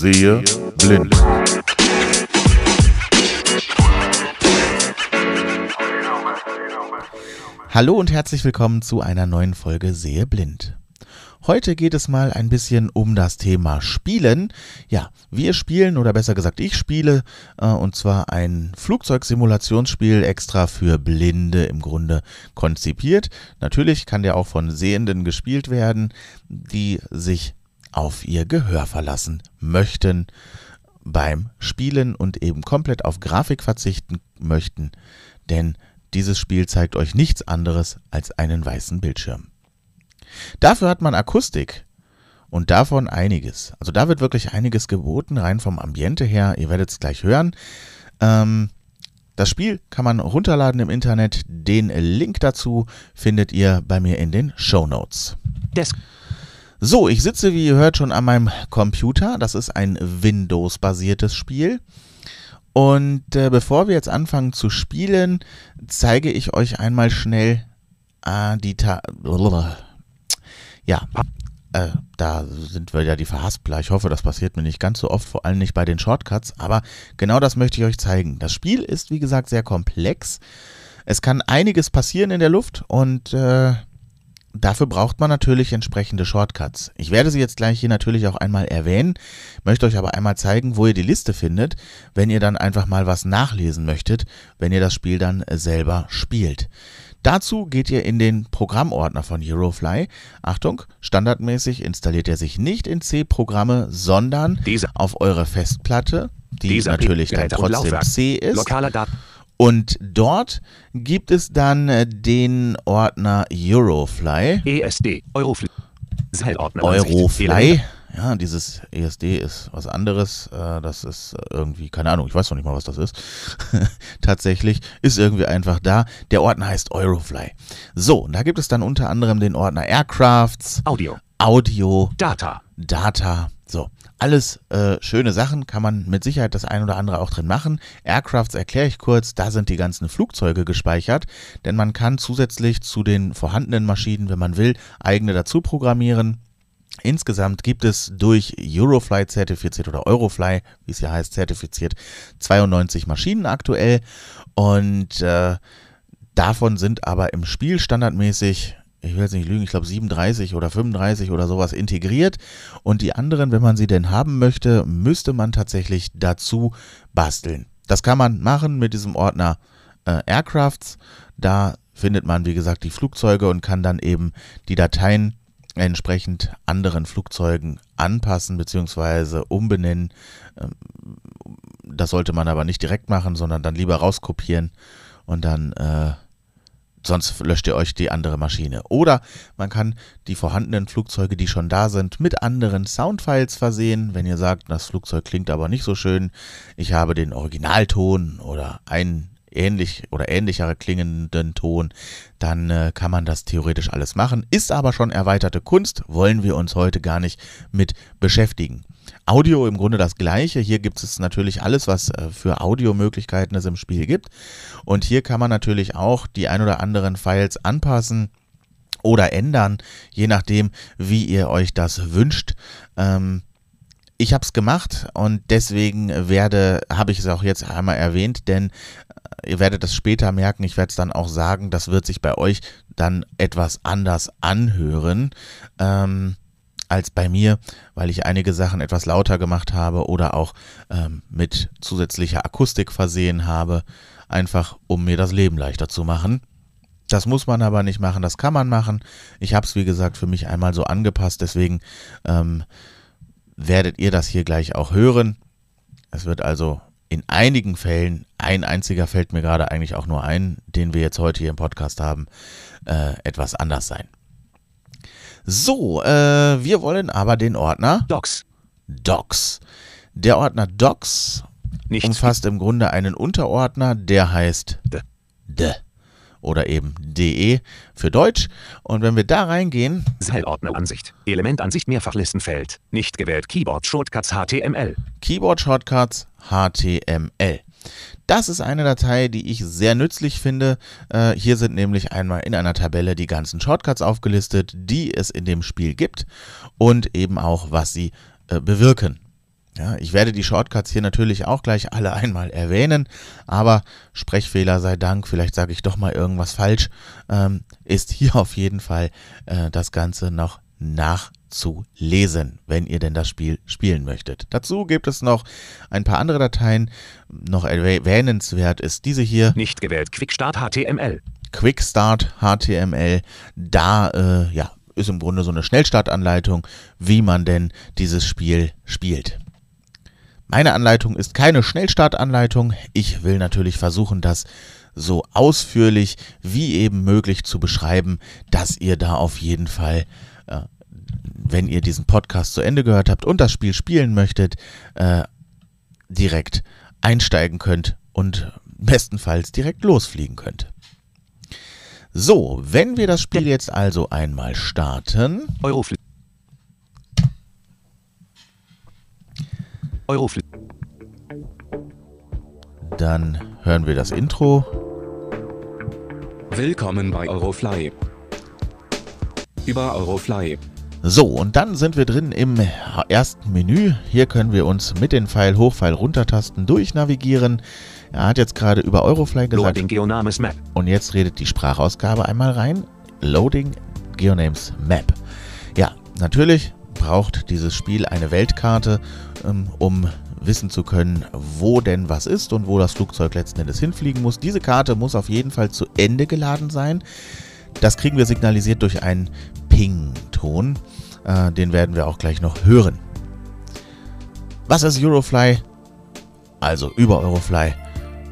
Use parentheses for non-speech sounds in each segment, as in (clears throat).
Sehe blind. Hallo und herzlich willkommen zu einer neuen Folge Sehe blind. Heute geht es mal ein bisschen um das Thema Spielen. Ja, wir spielen oder besser gesagt ich spiele äh, und zwar ein Flugzeugsimulationsspiel extra für Blinde im Grunde konzipiert. Natürlich kann der auch von Sehenden gespielt werden, die sich auf ihr Gehör verlassen möchten beim Spielen und eben komplett auf Grafik verzichten möchten, denn dieses Spiel zeigt euch nichts anderes als einen weißen Bildschirm. Dafür hat man Akustik und davon einiges. Also da wird wirklich einiges geboten, rein vom Ambiente her. Ihr werdet es gleich hören. Ähm, das Spiel kann man runterladen im Internet. Den Link dazu findet ihr bei mir in den Show Notes. So, ich sitze, wie ihr hört, schon an meinem Computer. Das ist ein Windows-basiertes Spiel. Und äh, bevor wir jetzt anfangen zu spielen, zeige ich euch einmal schnell äh, die Ta ja, äh, da sind wir ja die Verhaspler. Ich hoffe, das passiert mir nicht ganz so oft, vor allem nicht bei den Shortcuts. Aber genau das möchte ich euch zeigen. Das Spiel ist, wie gesagt, sehr komplex. Es kann einiges passieren in der Luft und äh, dafür braucht man natürlich entsprechende Shortcuts. Ich werde sie jetzt gleich hier natürlich auch einmal erwähnen, möchte euch aber einmal zeigen, wo ihr die Liste findet, wenn ihr dann einfach mal was nachlesen möchtet, wenn ihr das Spiel dann selber spielt. Dazu geht ihr in den Programmordner von Eurofly. Achtung, standardmäßig installiert er sich nicht in C-Programme, sondern Dieser. auf eure Festplatte, die Dieser natürlich dann trotzdem. C ist. Lokaler Daten. Und dort gibt es dann äh, den Ordner Eurofly. ESD. Eurofly. Seilordner. Eurofly. Ja, dieses ESD ist was anderes. Äh, Das ist irgendwie, keine Ahnung, ich weiß noch nicht mal, was das ist. (laughs) Tatsächlich ist irgendwie einfach da. Der Ordner heißt Eurofly. So, und da gibt es dann unter anderem den Ordner Aircrafts, Audio. Audio, Data. Data. So, alles äh, schöne Sachen, kann man mit Sicherheit das ein oder andere auch drin machen. Aircrafts erkläre ich kurz, da sind die ganzen Flugzeuge gespeichert, denn man kann zusätzlich zu den vorhandenen Maschinen, wenn man will, eigene dazu programmieren. Insgesamt gibt es durch Eurofly zertifiziert oder Eurofly, wie es ja heißt, zertifiziert 92 Maschinen aktuell und äh, davon sind aber im Spiel standardmäßig, ich will jetzt nicht lügen, ich glaube 37 oder 35 oder sowas integriert und die anderen, wenn man sie denn haben möchte, müsste man tatsächlich dazu basteln. Das kann man machen mit diesem Ordner äh, Aircrafts, da findet man wie gesagt die Flugzeuge und kann dann eben die Dateien entsprechend anderen Flugzeugen anpassen bzw. umbenennen. Ähm, Das sollte man aber nicht direkt machen, sondern dann lieber rauskopieren und dann äh, sonst löscht ihr euch die andere Maschine. Oder man kann die vorhandenen Flugzeuge, die schon da sind, mit anderen Soundfiles versehen. Wenn ihr sagt, das Flugzeug klingt aber nicht so schön, ich habe den Originalton oder einen ähnlich oder ähnlichere klingenden Ton, dann äh, kann man das theoretisch alles machen. Ist aber schon erweiterte Kunst, wollen wir uns heute gar nicht mit beschäftigen. Audio im Grunde das gleiche. Hier gibt es natürlich alles, was äh, für Audiomöglichkeiten es im Spiel gibt. Und hier kann man natürlich auch die ein oder anderen Files anpassen oder ändern, je nachdem, wie ihr euch das wünscht. Ähm, ich habe es gemacht und deswegen werde, habe ich es auch jetzt einmal erwähnt, denn äh, ihr werdet es später merken, ich werde es dann auch sagen, das wird sich bei euch dann etwas anders anhören. Ähm, als bei mir, weil ich einige Sachen etwas lauter gemacht habe oder auch ähm, mit zusätzlicher Akustik versehen habe, einfach um mir das Leben leichter zu machen. Das muss man aber nicht machen, das kann man machen. Ich habe es, wie gesagt, für mich einmal so angepasst, deswegen ähm, werdet ihr das hier gleich auch hören. Es wird also in einigen Fällen, ein einziger fällt mir gerade eigentlich auch nur ein, den wir jetzt heute hier im Podcast haben, äh, etwas anders sein. So, äh, wir wollen aber den Ordner Docs. Docs. Der Ordner Docs Nichts. umfasst im Grunde einen Unterordner, der heißt D. D oder eben DE für Deutsch. Und wenn wir da reingehen, Seilordneransicht. Elementansicht Mehrfachlistenfeld. Nicht gewählt. Keyboard Shortcuts HTML. Keyboard Shortcuts HTML. Das ist eine Datei, die ich sehr nützlich finde. Äh, hier sind nämlich einmal in einer Tabelle die ganzen Shortcuts aufgelistet, die es in dem Spiel gibt und eben auch, was sie äh, bewirken. Ja, ich werde die Shortcuts hier natürlich auch gleich alle einmal erwähnen, aber Sprechfehler sei Dank, vielleicht sage ich doch mal irgendwas falsch, ähm, ist hier (laughs) auf jeden Fall äh, das Ganze noch nachzulesen, wenn ihr denn das Spiel spielen möchtet. Dazu gibt es noch ein paar andere Dateien. Noch erwähnenswert ist diese hier. Nicht gewählt Quickstart HTML. Quickstart HTML. Da äh, ja, ist im Grunde so eine Schnellstartanleitung, wie man denn dieses Spiel spielt. Meine Anleitung ist keine Schnellstartanleitung. Ich will natürlich versuchen, das so ausführlich wie eben möglich zu beschreiben, dass ihr da auf jeden Fall, äh, wenn ihr diesen Podcast zu Ende gehört habt und das Spiel spielen möchtet, äh, direkt einsteigen könnt und bestenfalls direkt losfliegen könnt. So, wenn wir das Spiel jetzt also einmal starten. Eurofl Eurofl Dann hören wir das Intro. Willkommen bei Eurofly. Über Eurofly. So, und dann sind wir drin im ersten Menü. Hier können wir uns mit den Pfeil hoch, Pfeil runter Tasten durchnavigieren. Er hat jetzt gerade über Eurofly gesagt. Loading Geonames Map. Und jetzt redet die Sprachausgabe einmal rein. Loading Geonames Map. Ja, natürlich braucht dieses Spiel eine Weltkarte, ähm, um wissen zu können, wo denn was ist und wo das Flugzeug letzten Endes hinfliegen muss. Diese Karte muss auf jeden Fall zu Ende geladen sein. Das kriegen wir signalisiert durch einen Ping-Ton. Äh, den werden wir auch gleich noch hören. Was ist Eurofly? Also über Eurofly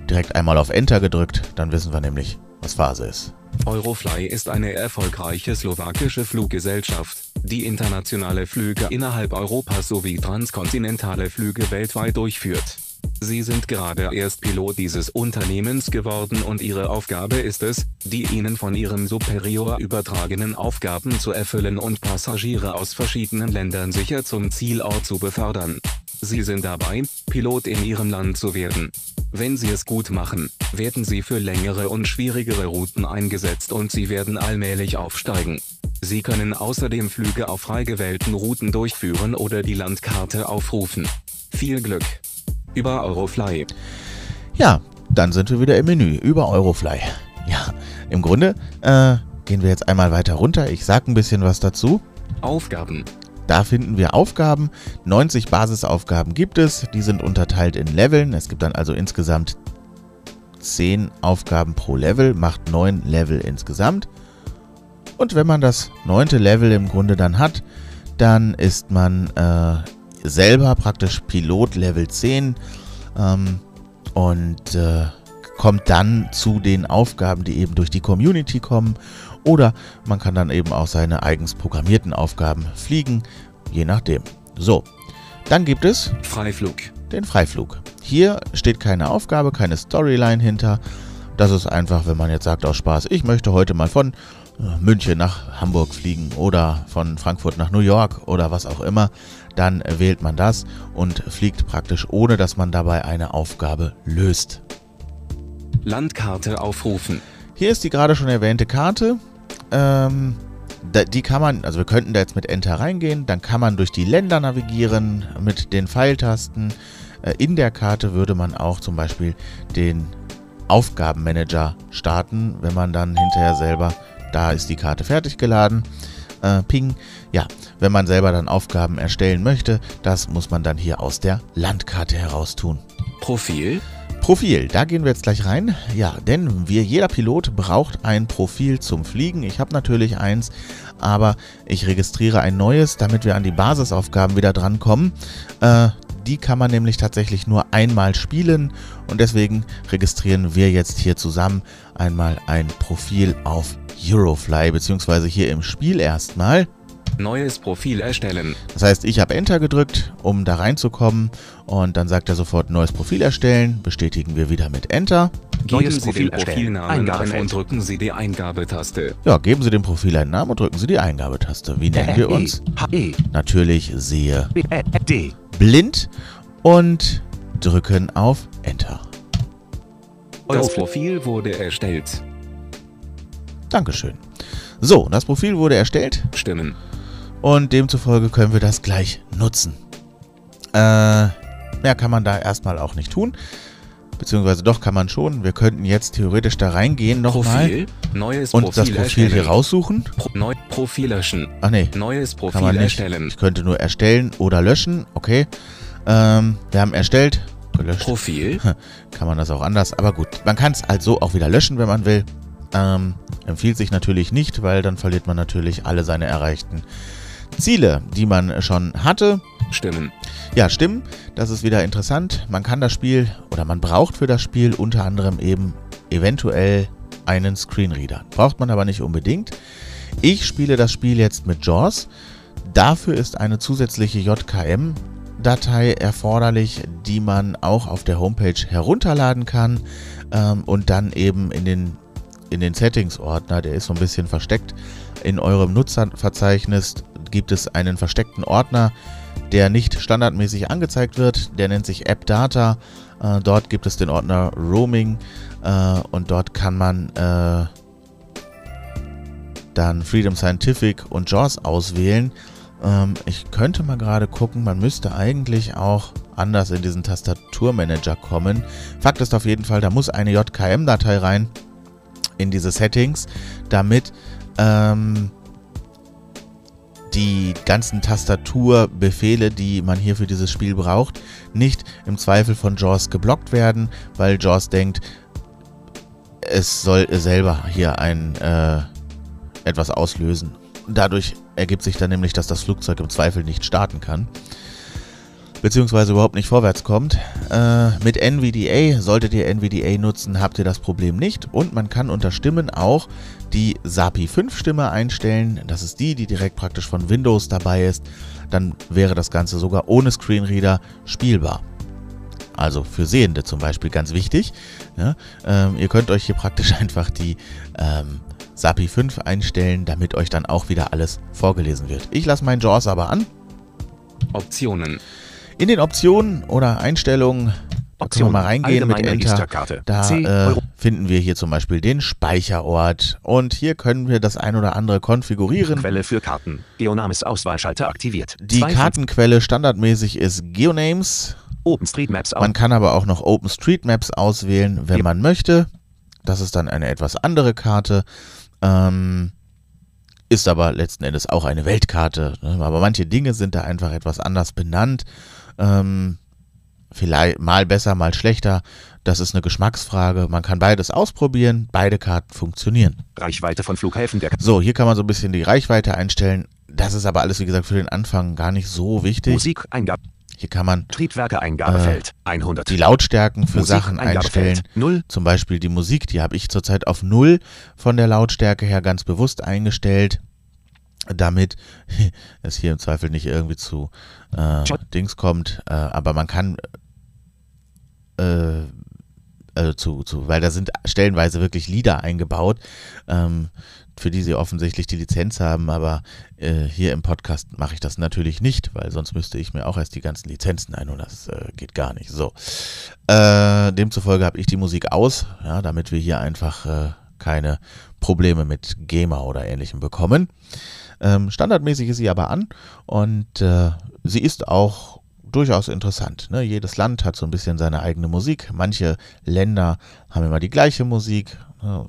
direkt einmal auf Enter gedrückt, dann wissen wir nämlich, was Phase ist. Eurofly ist eine erfolgreiche slowakische Fluggesellschaft, die internationale Flüge innerhalb Europas sowie transkontinentale Flüge weltweit durchführt. Sie sind gerade erst Pilot dieses Unternehmens geworden und ihre Aufgabe ist es, die ihnen von ihrem Superior übertragenen Aufgaben zu erfüllen und Passagiere aus verschiedenen Ländern sicher zum Zielort zu befördern. Sie sind dabei, Pilot in ihrem Land zu werden. Wenn sie es gut machen, werden sie für längere und schwierigere Routen eingesetzt und sie werden allmählich aufsteigen. Sie können außerdem Flüge auf frei gewählten Routen durchführen oder die Landkarte aufrufen. Viel Glück! Über Eurofly. Ja, dann sind wir wieder im Menü über Eurofly. Ja, im Grunde äh, gehen wir jetzt einmal weiter runter. Ich sage ein bisschen was dazu. Aufgaben. Da finden wir Aufgaben. 90 Basisaufgaben gibt es. Die sind unterteilt in Leveln. Es gibt dann also insgesamt 10 Aufgaben pro Level, macht 9 Level insgesamt. Und wenn man das neunte Level im Grunde dann hat, dann ist man äh, selber praktisch Pilot Level 10 ähm, und äh, kommt dann zu den Aufgaben, die eben durch die Community kommen. Oder man kann dann eben auch seine eigens programmierten Aufgaben fliegen, je nachdem. So, dann gibt es Freiflug. den Freiflug. Hier steht keine Aufgabe, keine Storyline hinter. Das ist einfach, wenn man jetzt sagt aus Spaß, ich möchte heute mal von äh, München nach Hamburg fliegen oder von Frankfurt nach New York oder was auch immer, dann wählt man das und fliegt praktisch ohne, dass man dabei eine Aufgabe löst. Landkarte aufrufen. Hier ist die gerade schon erwähnte Karte. Ähm, die kann man, also wir könnten da jetzt mit Enter reingehen, dann kann man durch die Länder navigieren mit den Pfeiltasten. Äh, in der Karte würde man auch zum Beispiel den Aufgabenmanager starten, wenn man dann hinterher selber, da ist die Karte fertig geladen, äh, Ping. Ja, wenn man selber dann Aufgaben erstellen möchte, das muss man dann hier aus der Landkarte heraus tun. Profil. Profil, da gehen wir jetzt gleich rein. Ja, denn wir, jeder Pilot braucht ein Profil zum Fliegen. Ich habe natürlich eins, aber ich registriere ein neues, damit wir an die Basisaufgaben wieder drankommen. Äh, die kann man nämlich tatsächlich nur einmal spielen und deswegen registrieren wir jetzt hier zusammen einmal ein Profil auf Eurofly, beziehungsweise hier im Spiel erstmal. Neues Profil erstellen. Das heißt, ich habe Enter gedrückt, um da reinzukommen und dann sagt er sofort neues Profil erstellen. Bestätigen wir wieder mit Enter. Geben Neues Sie Profil den erstellen. Profilnamen ein und drücken Sie die Eingabetaste. Ja, geben Sie dem Profil einen Namen und drücken Sie die Eingabetaste. Wie nennen wir uns? E. Natürlich sehe blind und drücken auf Enter. Das Eurofl- Profil wurde erstellt. Dankeschön. So, das Profil wurde erstellt Stimmen. Und demzufolge können wir das gleich nutzen. Äh, Mehr kann man da erstmal auch nicht tun. Beziehungsweise doch kann man schon. Wir könnten jetzt theoretisch da reingehen nochmal Profil, neues und Profil das Profil hier erstellen. raussuchen. Pro, neu, Profil löschen. Ach nee, Neues kann Profil man nicht. erstellen. Ich könnte nur erstellen oder löschen. Okay. Ähm, wir haben erstellt, gelöscht. Profil, (laughs) kann man das auch anders. Aber gut, man kann es halt so auch wieder löschen, wenn man will. Ähm, empfiehlt sich natürlich nicht, weil dann verliert man natürlich alle seine erreichten Ziele, die man schon hatte. Stimmen. Ja, stimmen. Das ist wieder interessant. Man kann das Spiel oder man braucht für das Spiel unter anderem eben eventuell einen Screenreader. Braucht man aber nicht unbedingt. Ich spiele das Spiel jetzt mit JAWS. Dafür ist eine zusätzliche JKM-Datei erforderlich, die man auch auf der Homepage herunterladen kann ähm, und dann eben in den, in den Settings-Ordner, der ist so ein bisschen versteckt, in eurem Nutzerverzeichnis gibt es einen versteckten Ordner, der nicht standardmäßig angezeigt wird. Der nennt sich App Data. Äh, dort gibt es den Ordner Roaming äh, und dort kann man äh, dann Freedom Scientific und JAWS auswählen. Ähm, ich könnte mal gerade gucken, man müsste eigentlich auch anders in diesen Tastaturmanager kommen. Fakt ist auf jeden Fall, da muss eine JKM-Datei rein in diese Settings, damit ähm, die ganzen Tastaturbefehle, die man hier für dieses Spiel braucht, nicht im Zweifel von JAWS geblockt werden, weil JAWS denkt, es soll selber hier ein äh, etwas auslösen. Dadurch ergibt sich dann nämlich, dass das Flugzeug im Zweifel nicht starten kann. Beziehungsweise überhaupt nicht vorwärts kommt. Äh, mit NVDA, solltet ihr NVDA nutzen, habt ihr das Problem nicht. Und man kann unter Stimmen auch die SAPI 5 Stimme einstellen. Das ist die, die direkt praktisch von Windows dabei ist. Dann wäre das Ganze sogar ohne Screenreader spielbar. Also für Sehende zum Beispiel ganz wichtig. Ja, ähm, ihr könnt euch hier praktisch (laughs) einfach die ähm, SAPI 5 einstellen, damit euch dann auch wieder alles vorgelesen wird. Ich lasse meinen JAWS aber an. Optionen. In den Optionen oder Einstellungen, da können wir Option. mal reingehen mit Enter. Da äh, finden wir hier zum Beispiel den Speicherort und hier können wir das ein oder andere konfigurieren. Quelle für Karten. Geonames Auswahlschalter aktiviert. Die Zwei Kartenquelle standardmäßig ist Geonames. OpenStreetMaps. Man kann aber auch noch OpenStreetMaps auswählen, wenn man möchte. Das ist dann eine etwas andere Karte. Ähm, ist aber letzten Endes auch eine Weltkarte. Ne? Aber manche Dinge sind da einfach etwas anders benannt. Ähm, vielleicht mal besser, mal schlechter. Das ist eine Geschmacksfrage. Man kann beides ausprobieren. Beide Karten funktionieren. Reichweite von Flughäfen der So, hier kann man so ein bisschen die Reichweite einstellen. Das ist aber alles, wie gesagt, für den Anfang gar nicht so wichtig. Musik Eingabe. Hier kann man Triebwerke Eingabefeld. 100. die Lautstärken für Musik Sachen einstellen. 0. Zum Beispiel die Musik, die habe ich zurzeit auf null von der Lautstärke her ganz bewusst eingestellt, damit (laughs) es hier im Zweifel nicht irgendwie zu äh, Dings kommt. Äh, aber man kann äh, also zu, zu, weil da sind stellenweise wirklich Lieder eingebaut, ähm, für die sie offensichtlich die Lizenz haben, aber äh, hier im Podcast mache ich das natürlich nicht, weil sonst müsste ich mir auch erst die ganzen Lizenzen einholen. Das äh, geht gar nicht. So. Äh, demzufolge habe ich die Musik aus, ja, damit wir hier einfach äh, keine Probleme mit GEMA oder ähnlichem bekommen. Ähm, standardmäßig ist sie aber an und äh, sie ist auch durchaus interessant. Ne? Jedes Land hat so ein bisschen seine eigene Musik. Manche Länder haben immer die gleiche Musik. Ne?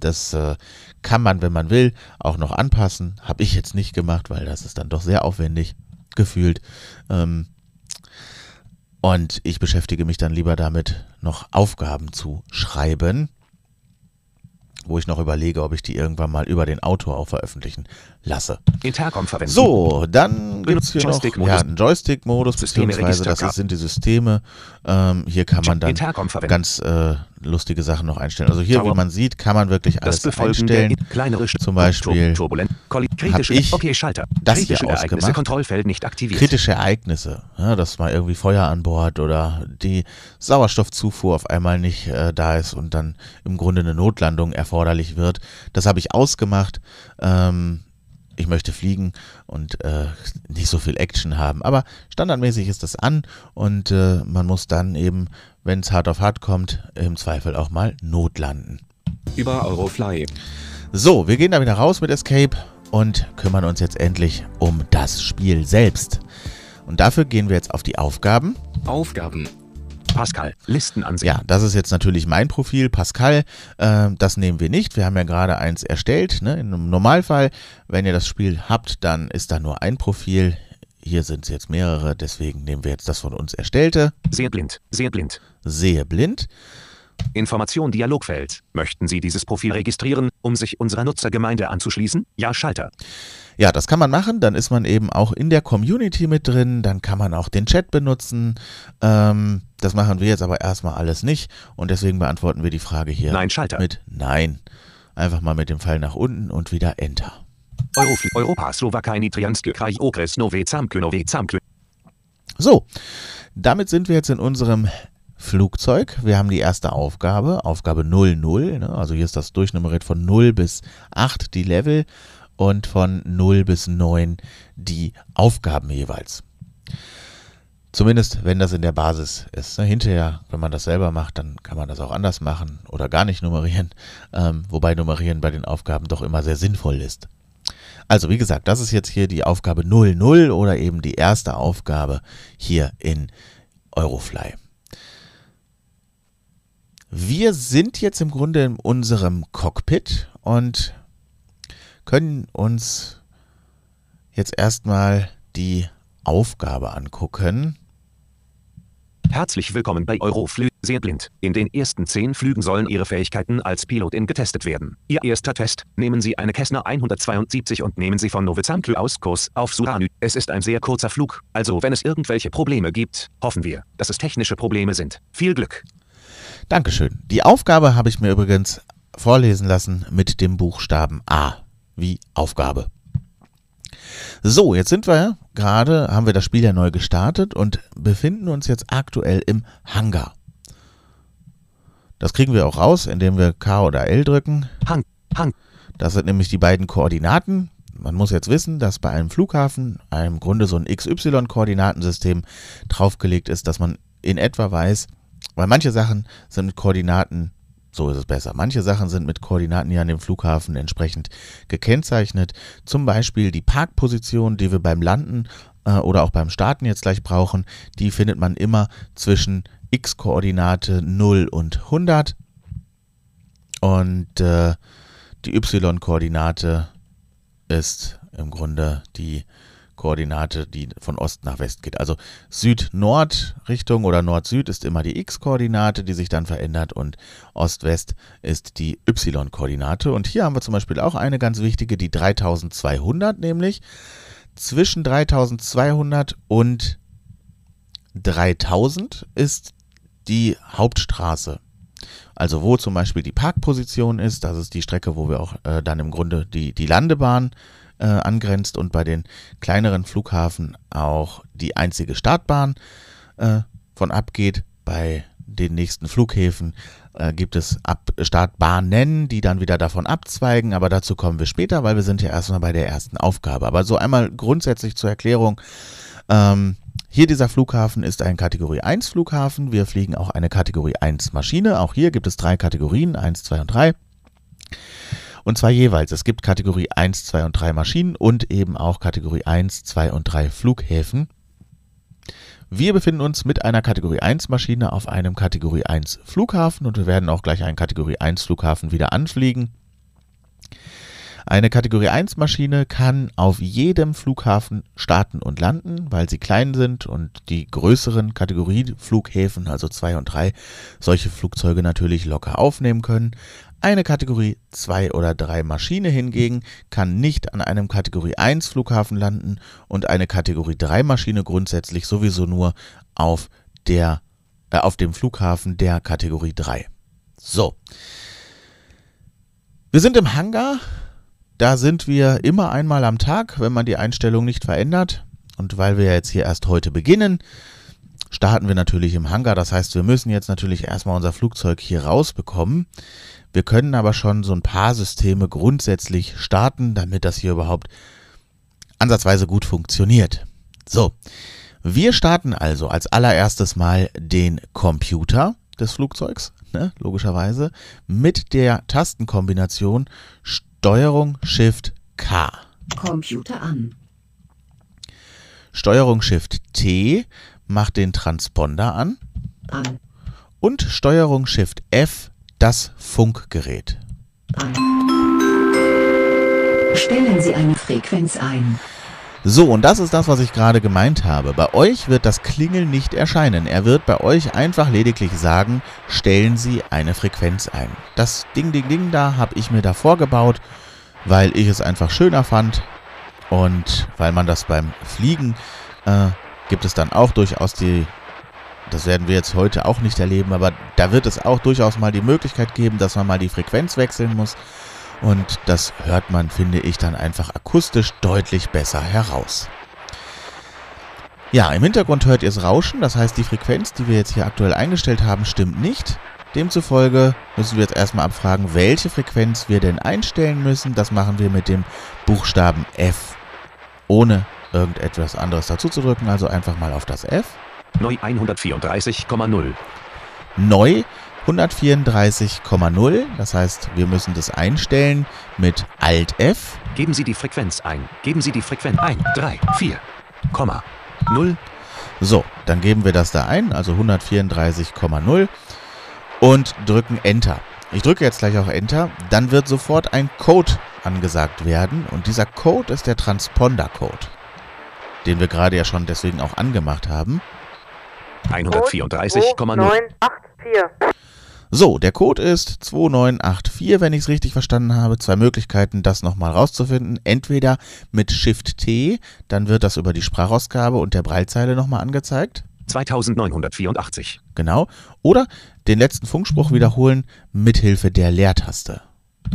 Das äh, kann man, wenn man will, auch noch anpassen. Habe ich jetzt nicht gemacht, weil das ist dann doch sehr aufwendig gefühlt. Ähm, und ich beschäftige mich dann lieber damit, noch Aufgaben zu schreiben, wo ich noch überlege, ob ich die irgendwann mal über den Autor auch veröffentlichen lasse. Intercom verwenden. So, dann gibt es hier noch Joystick-Modus. ja, einen Joystick-Modus, beziehungsweise das sind die Systeme. Ähm, hier kann man dann ganz äh, lustige Sachen noch einstellen. Also hier, Tower. wie man sieht, kann man wirklich alles einstellen. kleinere Zum Beispiel kritische ich Okay, Schalter. das hier kritische Ereignisse. ausgemacht. Kontrollfeld nicht aktiviert. Kritische Ereignisse, ja, dass mal irgendwie Feuer an Bord oder die Sauerstoffzufuhr auf einmal nicht äh, da ist und dann im Grunde eine Notlandung erforderlich wird. Das habe ich ausgemacht. Ähm, ich möchte fliegen und äh, nicht so viel Action haben. Aber standardmäßig ist das an und äh, man muss dann eben, wenn es hart auf hart kommt, im Zweifel auch mal notlanden. Über Eurofly. So, wir gehen da wieder raus mit Escape und kümmern uns jetzt endlich um das Spiel selbst. Und dafür gehen wir jetzt auf die Aufgaben. Aufgaben. Pascal, Listenansicht. Ja, das ist jetzt natürlich mein Profil, Pascal. Äh, das nehmen wir nicht. Wir haben ja gerade eins erstellt. Ne? Im Normalfall, wenn ihr das Spiel habt, dann ist da nur ein Profil. Hier sind es jetzt mehrere, deswegen nehmen wir jetzt das von uns erstellte. Sehr blind, sehr blind. Sehe blind. Information Dialogfeld. Möchten Sie dieses Profil registrieren, um sich unserer Nutzergemeinde anzuschließen? Ja, Schalter. Ja, das kann man machen. Dann ist man eben auch in der Community mit drin. Dann kann man auch den Chat benutzen. Ähm, das machen wir jetzt aber erstmal alles nicht. Und deswegen beantworten wir die Frage hier Nein, Schalter. mit Nein. Einfach mal mit dem Pfeil nach unten und wieder Enter. Eurofl Europa, Slowakei, Nitrianske, Kraj, Okres, Nove, Zamkö, Nove, Zamkö. So, damit sind wir jetzt in unserem Flugzeug. Wir haben die erste Aufgabe, Aufgabe 00. Ne? Also hier ist das durchnummeriert von 0 bis 8 die Level und von 0 bis 9 die Aufgaben jeweils. Zumindest, wenn das in der Basis ist. Ne? Hinterher, wenn man das selber macht, dann kann man das auch anders machen oder gar nicht nummerieren. (laughs) Ähm, wobei nummerieren bei den Aufgaben doch immer sehr sinnvoll ist. Also wie gesagt, das ist jetzt hier die Aufgabe 00 oder eben die erste Aufgabe hier in Eurofly. Wir sind jetzt im Grunde in unserem Cockpit und können uns jetzt erstmal die Aufgabe angucken. Herzlich willkommen bei Euroflü, sehr blind. In den ersten zehn Flügen sollen Ihre Fähigkeiten als Pilotin getestet werden. Ihr erster Test, nehmen Sie eine Cessna 172 und nehmen Sie von Novi Zamkö aus Kurs auf Suranü. Es ist ein sehr kurzer Flug, also wenn es irgendwelche Probleme gibt, hoffen wir, dass es technische Probleme sind. Viel Glück. Dankeschön. Die Aufgabe habe ich mir übrigens vorlesen lassen mit dem Buchstaben A wie Aufgabe. So, jetzt sind wir gerade, haben wir das Spiel ja neu gestartet und befinden uns jetzt aktuell im Hangar. Das kriegen wir auch raus, indem wir K oder L drücken. Hang, Hang. Das sind nämlich die beiden Koordinaten. Man muss jetzt wissen, dass bei einem Flughafen im Grunde so ein XY-Koordinatensystem draufgelegt ist, dass man in etwa weiß, weil manche Sachen sind mit Koordinaten, so ist es besser. Manche Sachen sind mit Koordinaten hier an dem Flughafen entsprechend gekennzeichnet. Zum Beispiel die Parkposition, die wir beim Landen äh, oder auch beim Starten jetzt gleich brauchen, die findet man immer zwischen x-Koordinate 0 und 100 und äh, die y-Koordinate ist im Grunde die Koordinate, die von Ost nach West geht. Also Süd-Nord-Richtung oder Nord-Süd ist immer die x-Koordinate, die sich dann verändert und Ost-West ist die y-Koordinate. Und hier haben wir zum Beispiel auch eine ganz wichtige, die 3200, nämlich zwischen 3200 und 3000 ist die Hauptstraße. Also wo zum Beispiel die Parkposition ist, das ist die Strecke, wo wir auch äh, dann im Grunde die, die Landebahn äh, angrenzt und bei den kleineren Flughafen auch die einzige Startbahn äh, von abgeht. Bei den nächsten Flughäfen äh, gibt es Ab Startbahnen, die dann wieder davon abzweigen, aber dazu kommen wir später, weil wir sind ja erstmal bei der ersten Aufgabe. Aber so einmal grundsätzlich zur Erklärung. Ähm, hier dieser Flughafen ist ein Kategorie 1 Flughafen. Wir fliegen auch eine Kategorie 1 Maschine. Auch hier gibt es drei Kategorien, 1, 2 und 3. Und zwar jeweils. Es gibt Kategorie 1, 2 und 3 Maschinen und eben auch Kategorie 1, 2 und 3 Flughäfen. Wir befinden uns mit einer Kategorie 1 Maschine auf einem Kategorie 1 Flughafen und wir werden auch gleich einen Kategorie 1 Flughafen wieder anfliegen. Eine Kategorie 1 Maschine kann auf jedem Flughafen starten und landen, weil sie klein sind und die größeren Kategorieflughäfen, also 2 und 3, solche Flugzeuge natürlich locker aufnehmen können. Eine Kategorie 2 oder 3 Maschine hingegen kann nicht an einem Kategorie 1 Flughafen landen und eine Kategorie 3 Maschine grundsätzlich sowieso nur auf der äh, auf dem Flughafen der Kategorie 3. So. Wir sind im Hangar. Da sind wir immer einmal am Tag, wenn man die Einstellung nicht verändert. Und weil wir jetzt hier erst heute beginnen, starten wir natürlich im Hangar. Das heißt, wir müssen jetzt natürlich erstmal unser Flugzeug hier rausbekommen. Wir können aber schon so ein paar Systeme grundsätzlich starten, damit das hier überhaupt ansatzweise gut funktioniert. So, wir starten also als allererstes mal den Computer des Flugzeugs, ne, logischerweise, mit der Tastenkombination Steuerung Shift K. Computer an. Steuerung Shift T macht den Transponder an. An. Und Steuerung Shift F das Funkgerät. Stellen Sie eine Frequenz ein. So, und das ist das, was ich gerade gemeint habe. Bei euch wird das Klingeln nicht erscheinen. Er wird bei euch einfach lediglich sagen, stellen Sie eine Frequenz ein. Das Ding, Ding, Ding da habe ich mir davor gebaut, weil ich es einfach schöner fand und weil man das beim Fliegen äh, gibt es dann auch durchaus die, das werden wir jetzt heute auch nicht erleben, aber da wird es auch durchaus mal die Möglichkeit geben, dass man mal die Frequenz wechseln muss. Und das hört man, finde ich, dann einfach akustisch deutlich besser heraus. Ja, im Hintergrund hört ihr es rauschen, das heißt die Frequenz, die wir jetzt hier aktuell eingestellt haben, stimmt nicht. Demzufolge müssen wir jetzt erstmal abfragen, welche Frequenz wir denn einstellen müssen. Das machen wir mit dem Buchstaben F, ohne irgendetwas anderes dazu zu drücken. Also einfach mal auf das F. Neu 134,0. Neu 134,0. Das heißt, wir müssen das einstellen mit Alt F. Geben Sie die Frequenz ein. Geben Sie die Frequenz ein. 3, 4, 0. So, dann geben wir das da ein, also 134,0 und drücken Enter. Ich drücke jetzt gleich auch Enter, dann wird sofort ein Code angesagt werden und dieser Code ist der Transponder-Code, den wir gerade ja schon deswegen auch angemacht haben. 134,0. So, der Code ist 2984, wenn ich es richtig verstanden habe. Zwei Möglichkeiten, das nochmal rauszufinden. Entweder mit Shift T, dann wird das über die Sprachausgabe und der Breilzeile nochmal angezeigt. 2984. Genau. Oder den letzten Funkspruch wiederholen mithilfe der Leertaste.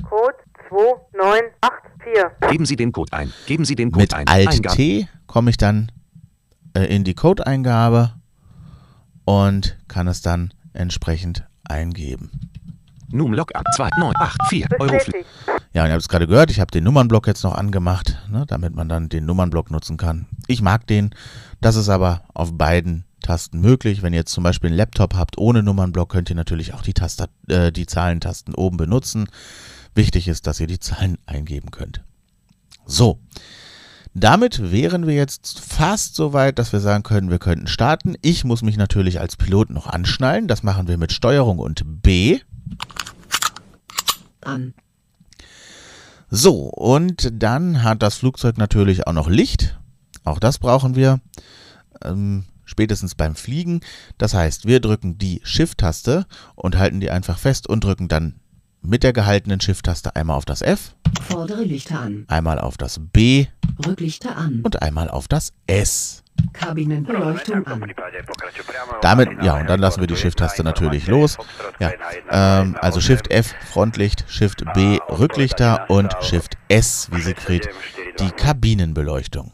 Code 2984. Geben Sie den Code ein. Geben Sie den Code Mit ein. Alt Eingabe. T komme ich dann äh, in die Codeingabe und kann es dann entsprechend eingeben. Numlog 2984. Euroflü. Bestätigt. Ja, und ihr habt es gerade gehört, ich habe den Nummernblock jetzt noch angemacht, ne, damit man dann den Nummernblock nutzen kann. Ich mag den, das ist aber auf beiden Tasten möglich. Wenn ihr jetzt zum Beispiel einen Laptop habt ohne Nummernblock, könnt ihr natürlich auch die, Taster, äh, die Zahlentasten oben benutzen. Wichtig ist, dass ihr die Zahlen eingeben könnt. So, damit wären wir jetzt fast so weit, dass wir sagen können, wir könnten starten. Ich muss mich natürlich als Pilot noch anschnallen. Das machen wir mit Steuerung und B. An. So, und dann hat das Flugzeug natürlich auch noch Licht. Auch das brauchen wir. Ähm, spätestens beim Fliegen. Das heißt, wir drücken die Shift-Taste und halten die einfach fest und drücken dann mit der gehaltenen Shift-Taste einmal auf das F, Vordere Lichter an. einmal auf das B Rücklichter an. und einmal auf das S. Kabinenbeleuchtung an. Damit, ja, und dann lassen wir die Shift-Taste natürlich los. Ja, ähm, also Shift F Frontlicht, Shift B Rücklichter und Shift S wie Siegfried die Kabinenbeleuchtung.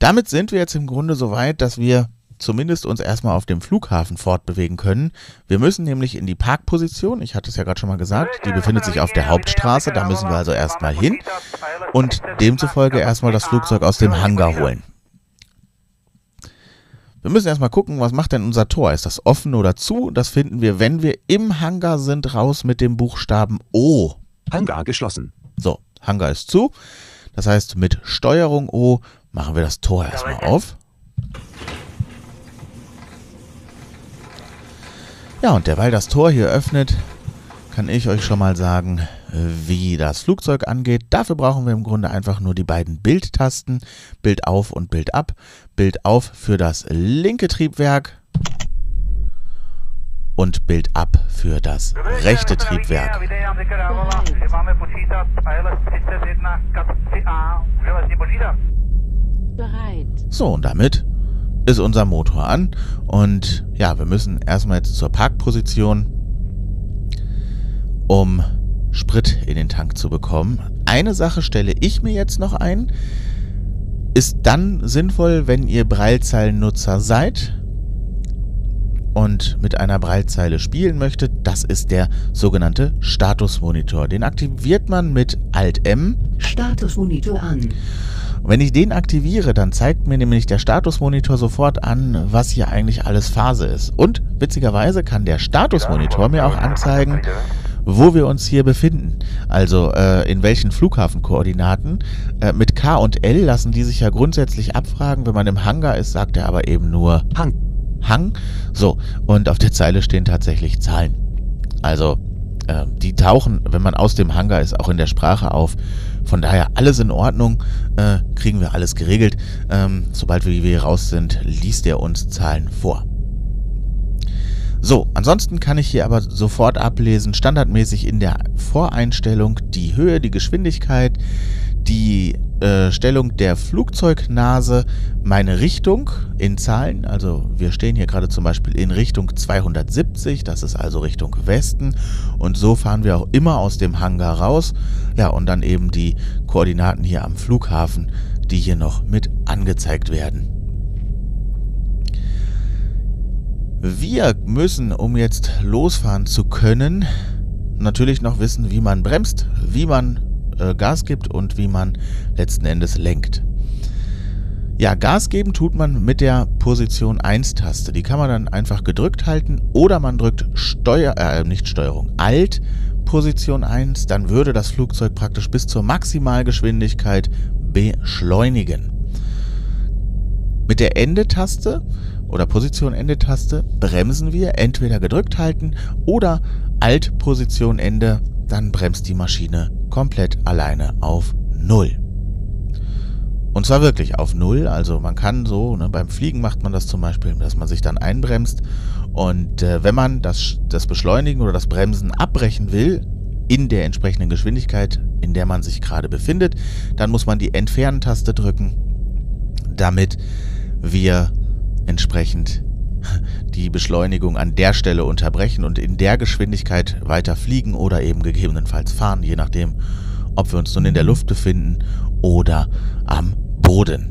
Damit sind wir jetzt im Grunde so weit, dass wir zumindest uns erstmal auf dem Flughafen fortbewegen können. Wir müssen nämlich in die Parkposition, ich hatte es ja gerade schon mal gesagt, die befindet sich auf der Hauptstraße, da müssen wir also erstmal hin und demzufolge erstmal das Flugzeug aus dem Hangar holen. Wir müssen erstmal gucken, was macht denn unser Tor? Ist das offen oder zu? Das finden wir, wenn wir im Hangar sind, raus mit dem Buchstaben O. Hangar geschlossen. So, Hangar ist zu. Das heißt, mit Steuerung O machen wir das Tor erstmal auf. Ja, und derweil das Tor hier öffnet, kann ich euch schon mal sagen, wie das Flugzeug angeht. Dafür brauchen wir im Grunde einfach nur die beiden Bildtasten, Bild auf und Bild ab. Bild auf für das linke Triebwerk und Bild ab für das rechte Triebwerk. So, und damit ist unser Motor an. Und ja, wir müssen erstmal jetzt zur Parkposition, um Sprit in den Tank zu bekommen. Eine Sache stelle ich mir jetzt noch ein. Ist dann sinnvoll, wenn ihr Braillezeilen-Nutzer seid und mit einer Braillezeile spielen möchtet. Das ist der sogenannte Statusmonitor. Den aktiviert man mit Alt-M. Statusmonitor an. Und wenn ich den aktiviere, dann zeigt mir nämlich der Statusmonitor sofort an, was hier eigentlich alles Phase ist. Und witzigerweise kann der Statusmonitor mir auch anzeigen, wo wir uns hier befinden. Also äh, in welchen Flughafenkoordinaten. Äh, mit K und L lassen die sich ja grundsätzlich abfragen. Wenn man im Hangar ist, sagt er aber eben nur Hang. Hang. So, und auf der Zeile stehen tatsächlich Zahlen. Also, äh, die tauchen, wenn man aus dem Hangar ist, auch in der Sprache auf. Von daher alles in Ordnung, äh, kriegen wir alles geregelt. Ähm, sobald wir hier raus sind, liest er uns Zahlen vor. So, ansonsten kann ich hier aber sofort ablesen, standardmäßig in der Voreinstellung die Höhe, die Geschwindigkeit, die äh, Stellung der Flugzeugnase, meine Richtung in Zahlen. Also wir stehen hier gerade zum Beispiel in Richtung 270, das ist also Richtung Westen. Und so fahren wir auch immer aus dem Hangar raus. Ja, und dann eben die Koordinaten hier am Flughafen, die hier noch mit angezeigt werden. Wir müssen, um jetzt losfahren zu können, natürlich noch wissen, wie man bremst, wie man äh, Gas gibt und wie man letzten Endes lenkt. Ja, Gas geben tut man mit der Position 1-Taste. Die kann man dann einfach gedrückt halten oder man drückt Steuer, äh, nicht Steuerung, Alt, Position 1, dann würde das Flugzeug praktisch bis zur Maximalgeschwindigkeit beschleunigen. Mit der Ende-Taste oder Position Ende-Taste bremsen wir, entweder gedrückt halten oder Alt Position Ende, dann bremst die Maschine komplett alleine auf Null. Und zwar wirklich auf Null, also man kann so, ne, beim Fliegen macht man das zum Beispiel, dass man sich dann einbremst und äh, wenn man das, das Beschleunigen oder das Bremsen abbrechen will, in der entsprechenden Geschwindigkeit, in der man sich gerade befindet, dann muss man die Entfernen-Taste drücken, damit wir entsprechend die Beschleunigung an der Stelle unterbrechen und in der Geschwindigkeit weiter fliegen oder eben gegebenenfalls fahren, je nachdem, ob wir uns nun in der Luft befinden oder am Boden.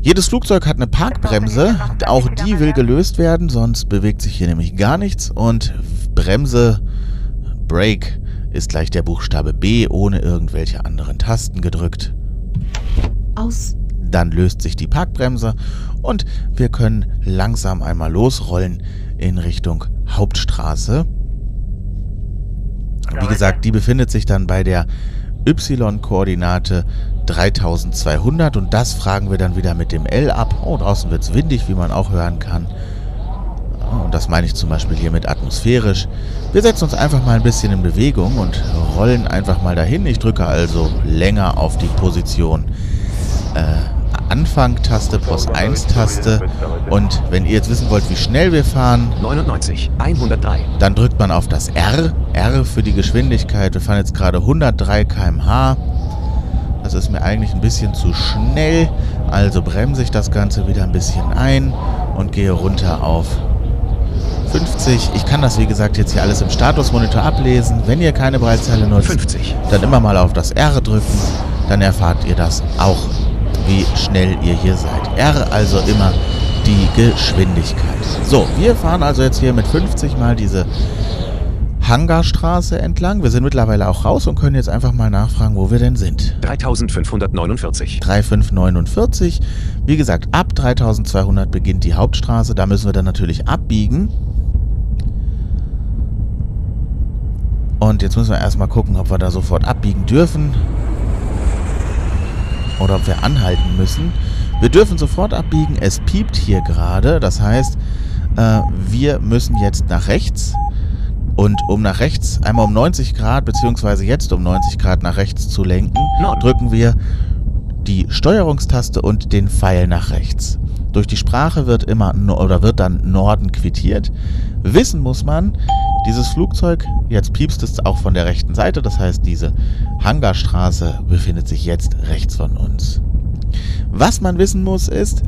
Jedes Flugzeug hat eine Parkbremse, auch die will gelöst werden, sonst bewegt sich hier nämlich gar nichts und Bremse, Brake, ist gleich der Buchstabe B ohne irgendwelche anderen Tasten gedrückt. Aus. Dann löst sich die Parkbremse und wir können langsam einmal losrollen in Richtung Hauptstraße. Wie gesagt, die befindet sich dann bei der Y-Koordinate 3200 und das fragen wir dann wieder mit dem L ab. Oh, draußen wird es windig, wie man auch hören kann. Und das meine ich zum Beispiel hier mit atmosphärisch. Wir setzen uns einfach mal ein bisschen in Bewegung und rollen einfach mal dahin. Ich drücke also länger auf die Position äh, Anfang-Taste plus 1-Taste. Und wenn ihr jetzt wissen wollt, wie schnell wir fahren, 99, 103. dann drückt man auf das R. R für die Geschwindigkeit. Wir fahren jetzt gerade 103 km/h. Das ist mir eigentlich ein bisschen zu schnell. Also bremse ich das Ganze wieder ein bisschen ein und gehe runter auf 50. Ich kann das, wie gesagt, jetzt hier alles im Statusmonitor ablesen. Wenn ihr keine Breitzeile nutzt, 50. dann immer mal auf das R drücken. Dann erfahrt ihr das auch wie schnell ihr hier seid. R also immer die Geschwindigkeit. So, wir fahren also jetzt hier mit 50 mal diese Hangarstraße entlang. Wir sind mittlerweile auch raus und können jetzt einfach mal nachfragen, wo wir denn sind. 3549. 3549. Wie gesagt, ab 3200 beginnt die Hauptstraße. Da müssen wir dann natürlich abbiegen. Und jetzt müssen wir erstmal gucken, ob wir da sofort abbiegen dürfen oder ob wir anhalten müssen. Wir dürfen sofort abbiegen. Es piept hier gerade. Das heißt, äh, wir müssen jetzt nach rechts. Und um nach rechts, einmal um 90 Grad, beziehungsweise jetzt um 90 Grad nach rechts zu lenken, drücken wir die Steuerungstaste und den Pfeil nach rechts. Durch die Sprache wird immer oder wird dann Norden quittiert. Wissen muss man, dieses Flugzeug, jetzt piepst es auch von der rechten Seite, das heißt, diese Hangarstraße befindet sich jetzt rechts von uns. Was man wissen muss, ist,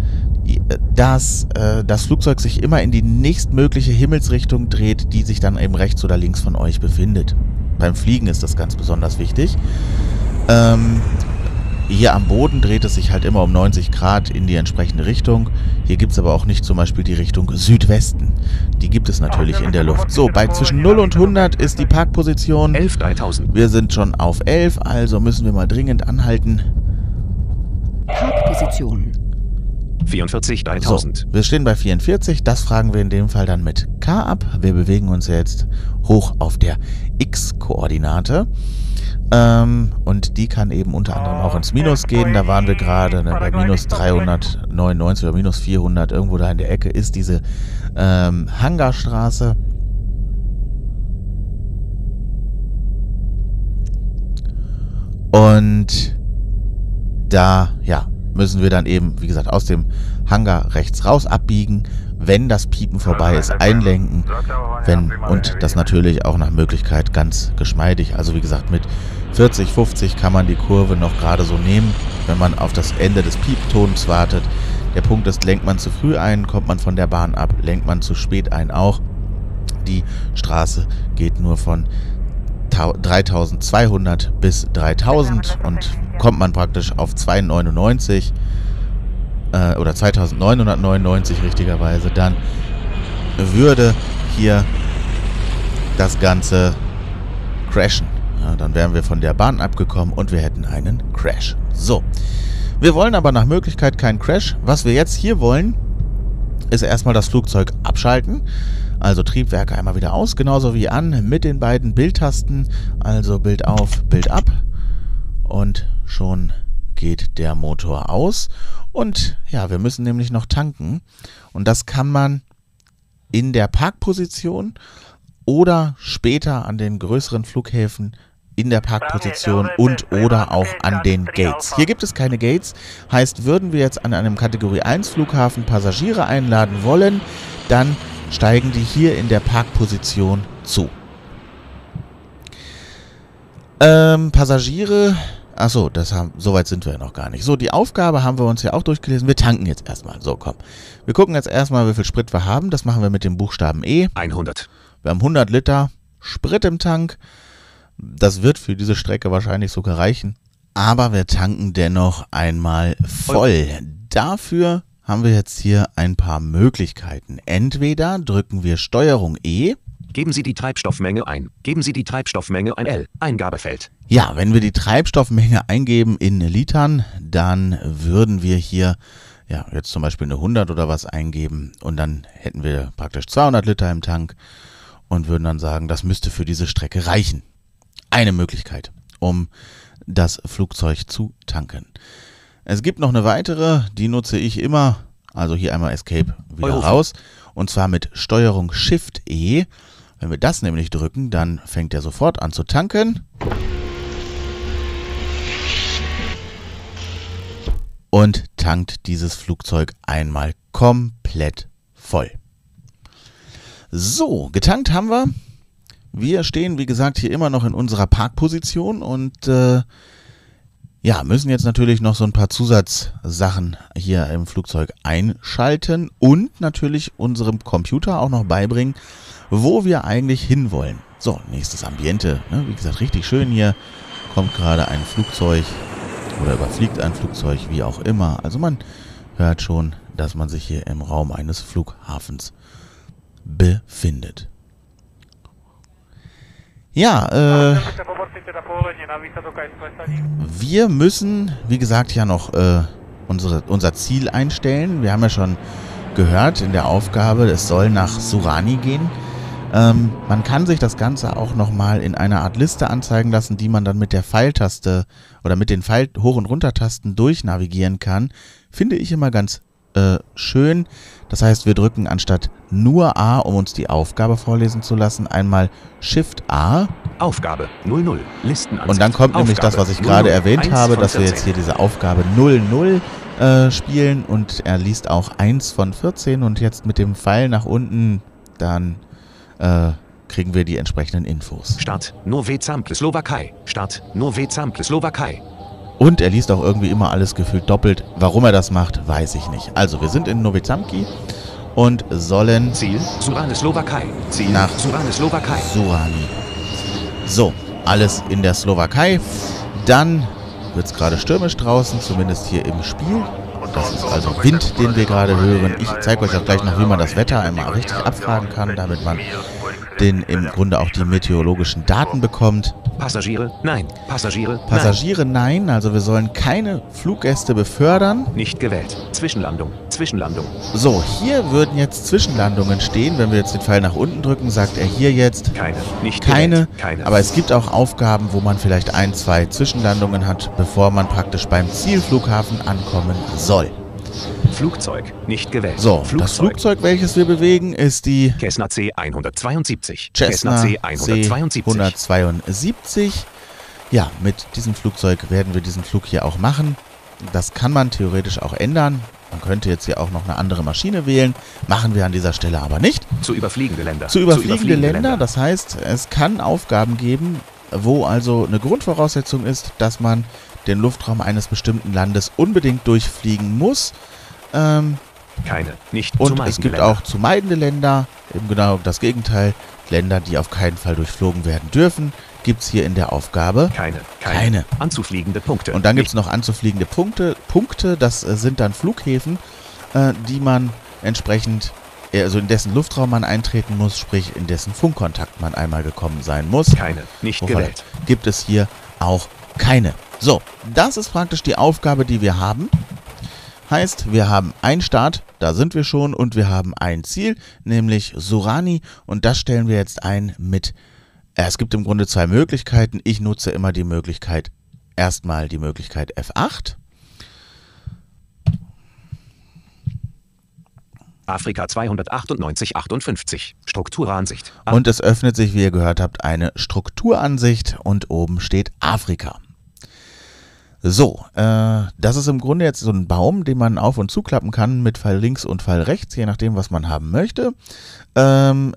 dass äh, das Flugzeug sich immer in die nächstmögliche Himmelsrichtung dreht, die sich dann eben rechts oder links von euch befindet. Beim Fliegen ist das ganz besonders wichtig. Ähm, hier am Boden dreht es sich halt immer um 90 Grad in die entsprechende Richtung. Hier gibt es aber auch nicht zum Beispiel die Richtung Südwesten. Die gibt es natürlich in der Luft. So, bei zwischen 0 und 100 ist die Parkposition. 11 3000. Wir sind schon auf 11, also müssen wir mal dringend anhalten. Parkposition. 44 3000. So, wir stehen bei 44, das fragen wir in dem Fall dann mit K ab. Wir bewegen uns jetzt hoch auf der X-Koordinate. Ähm, und die kann eben unter anderem auch ins Minus gehen. Da waren wir gerade ne, bei minus 399 oder minus 400. Irgendwo da in der Ecke ist diese ähm, Hangarstraße. Und da, ja, müssen wir dann eben, wie gesagt, aus dem Hangar rechts raus abbiegen, wenn das Piepen vorbei ist, einlenken, wenn und das natürlich auch nach Möglichkeit ganz geschmeidig. Also wie gesagt, mit 40, 50 kann man die Kurve noch gerade so nehmen, wenn man auf das Ende des Pieptons wartet. Der Punkt ist, lenkt man zu früh ein, kommt man von der Bahn ab, lenkt man zu spät ein auch. Die Straße geht nur von 3200 bis 3000 und kommt man praktisch auf 299 äh, oder 2999 richtigerweise, dann würde hier das Ganze crashen. Ja, dann wären wir von der Bahn abgekommen und wir hätten einen Crash. So. Wir wollen aber nach Möglichkeit keinen Crash. Was wir jetzt hier wollen, ist erstmal das Flugzeug abschalten. Also Triebwerke einmal wieder aus, genauso wie an mit den beiden Bildtasten. Also Bild auf, Bild ab. Und schon geht der Motor aus. Und ja, wir müssen nämlich noch tanken. Und das kann man in der Parkposition oder später an den größeren Flughäfen in der Parkposition und oder auch an den Gates. Hier gibt es keine Gates, heißt, würden wir jetzt an einem Kategorie 1 Flughafen Passagiere einladen wollen, dann steigen die hier in der Parkposition zu. Ähm, Passagiere, achso, das haben, soweit sind wir ja noch gar nicht. So, die Aufgabe haben wir uns ja auch durchgelesen. Wir tanken jetzt erstmal. So, komm. Wir gucken jetzt erstmal, wie viel Sprit wir haben. Das machen wir mit dem Buchstaben E. 100. Wir haben 100 Liter Sprit im Tank. Das wird für diese Strecke wahrscheinlich sogar reichen. Aber wir tanken dennoch einmal voll. Dafür haben wir jetzt hier ein paar Möglichkeiten. Entweder drücken wir Steuerung E. Geben Sie die Treibstoffmenge ein. Geben Sie die Treibstoffmenge ein L. Eingabefeld. Ja, wenn wir die Treibstoffmenge eingeben in Litern, dann würden wir hier ja, jetzt zum Beispiel eine 100 oder was eingeben und dann hätten wir praktisch 200 Liter im Tank und würden dann sagen, das müsste für diese Strecke reichen. Eine Möglichkeit, um das Flugzeug zu tanken. Es gibt noch eine weitere, die nutze ich immer. Also hier einmal Escape wieder Euro. raus. Und zwar mit Steuerung Shift E. Wenn wir das nämlich drücken, dann fängt er sofort an zu tanken. Und tankt dieses Flugzeug einmal komplett voll. So, getankt haben wir. Wir stehen, wie gesagt, hier immer noch in unserer Parkposition und äh, ja, müssen jetzt natürlich noch so ein paar Zusatzsachen hier im Flugzeug einschalten und natürlich unserem Computer auch noch beibringen, wo wir eigentlich hinwollen. So, nächstes Ambiente. Ne? Wie gesagt, richtig schön hier. Kommt gerade ein Flugzeug oder überfliegt ein Flugzeug, wie auch immer. Also man hört schon, dass man sich hier im Raum eines Flughafens befindet. Ja, äh, wir müssen, wie gesagt, ja noch äh, unsere, unser Ziel einstellen. Wir haben ja schon gehört in der Aufgabe, es soll nach Surani gehen. Ähm, man kann sich das Ganze auch nochmal in einer Art Liste anzeigen lassen, die man dann mit der Pfeiltaste oder mit den Pfeil Hoch- und Runtertasten durchnavigieren kann. Finde ich immer ganz äh, schön. Das heißt, wir drücken anstatt nur A, um uns die Aufgabe vorlesen zu lassen, einmal Shift A. Aufgabe 00. Listenansicht. Und dann kommt nämlich das, was ich gerade 00. erwähnt habe, dass wir 14. jetzt hier diese Aufgabe 00 äh, spielen und er liest auch 1 von 14 und jetzt mit dem Pfeil nach unten, dann äh, kriegen wir die entsprechenden Infos. Start Nowe Zample Slowakei. Start Nowe Zample Slowakei. Und er liest auch irgendwie immer alles gefühlt doppelt. Warum er das macht, weiß ich nicht. Also, wir sind in Novizamki und sollen Ziel Surane Slowakei. Ziel Nach- Surane Slowakei. Surani. So, alles in der Slowakei. Dann wird es gerade stürmisch draußen, zumindest hier im Spiel. Das ist also Wind, den wir gerade hören. Ich zeige euch auch gleich noch, wie man das Wetter einmal richtig abfragen kann, damit man den im Grunde auch die meteorologischen Daten bekommt. Passagiere, nein. Passagiere, Passagiere nein, also wir sollen keine Fluggäste befördern. Nicht gewählt. Zwischenlandung, Zwischenlandung. So, hier würden jetzt Zwischenlandungen stehen. Wenn wir jetzt den Pfeil nach unten drücken, sagt er hier jetzt Keine, nicht keine. Keine. Aber es gibt auch Aufgaben, wo man vielleicht ein, zwei Zwischenlandungen hat, bevor man praktisch beim Zielflughafen ankommen soll. Flugzeug, nicht gewählt. So, Flugzeug. das Flugzeug, welches wir bewegen, ist die Cessna C172. Cessna C172. C172. Ja, mit diesem Flugzeug werden wir diesen Flug hier auch machen. Das kann man theoretisch auch ändern. Man könnte jetzt hier auch noch eine andere Maschine wählen. Machen wir an dieser Stelle aber nicht. Zu überfliegende Länder. Zu überfliegende Länder, das heißt, es kann Aufgaben geben, wo also eine Grundvoraussetzung ist, dass man den Luftraum eines bestimmten Landes unbedingt durchfliegen muss. Ähm, Keine, nicht zu und es gibt Länder. auch zu meidende Länder, eben genau das Gegenteil, Länder, die auf keinen Fall durchflogen werden dürfen, gibt es hier in der Aufgabe. Keine, keine. Keine. Anzufliegende Punkte. Und dann gibt es noch anzufliegende Punkte. Punkte, das äh, sind dann Flughäfen, äh, die man entsprechend, äh, also in dessen Luftraum man eintreten muss, sprich in dessen Funkkontakt man einmal gekommen sein muss. Keine, nicht Wobei, gewählt. Gibt es hier auch keine. So, das ist praktisch die Aufgabe, die wir haben. Heißt, wir haben einen Start, da sind wir schon, und wir haben ein Ziel, nämlich Surani. Und das stellen wir jetzt ein mit. Äh, es gibt im Grunde zwei Möglichkeiten. Ich nutze immer die Möglichkeit, erstmal die Möglichkeit F8. Afrika 298, 58. Strukturansicht. Und es öffnet sich, wie ihr gehört habt, eine Strukturansicht und oben steht Afrika. So, äh, das ist im Grunde jetzt so ein Baum, den man auf und zuklappen kann mit Pfeil links und Pfeil rechts, je nachdem, was man haben möchte. Ähm,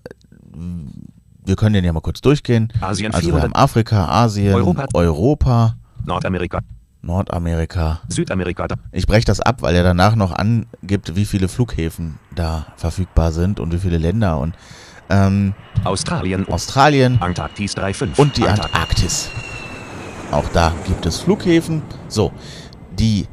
wir können den ja mal kurz durchgehen. Asien Also wir 400. haben Afrika, Asien, Europa. Europa, Nordamerika. Nordamerika. Südamerika. Ich breche das ab, weil er danach noch angibt, wie viele Flughäfen da verfügbar sind und wie viele Länder und ähm, Australien. Australien, Antarktis 35. und die Antarktis. Antarktis. Auch da gibt es Flughäfen. So, die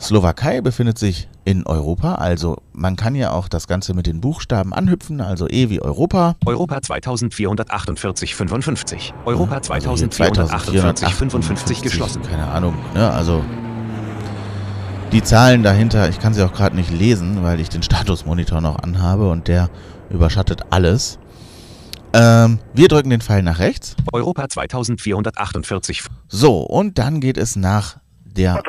Slowakei befindet sich in Europa, also man kann ja auch das Ganze mit den Buchstaben anhüpfen, also E wie Europa. Europa 2448, 55. Europa Also hier 2448, 55 geschlossen. Keine Ahnung, ne? Also die Zahlen dahinter, ich kann sie auch gerade nicht lesen, weil ich den Statusmonitor noch anhabe und der überschattet alles. Ähm, wir drücken den Pfeil nach rechts. Europa 2448. So, und dann geht es nach der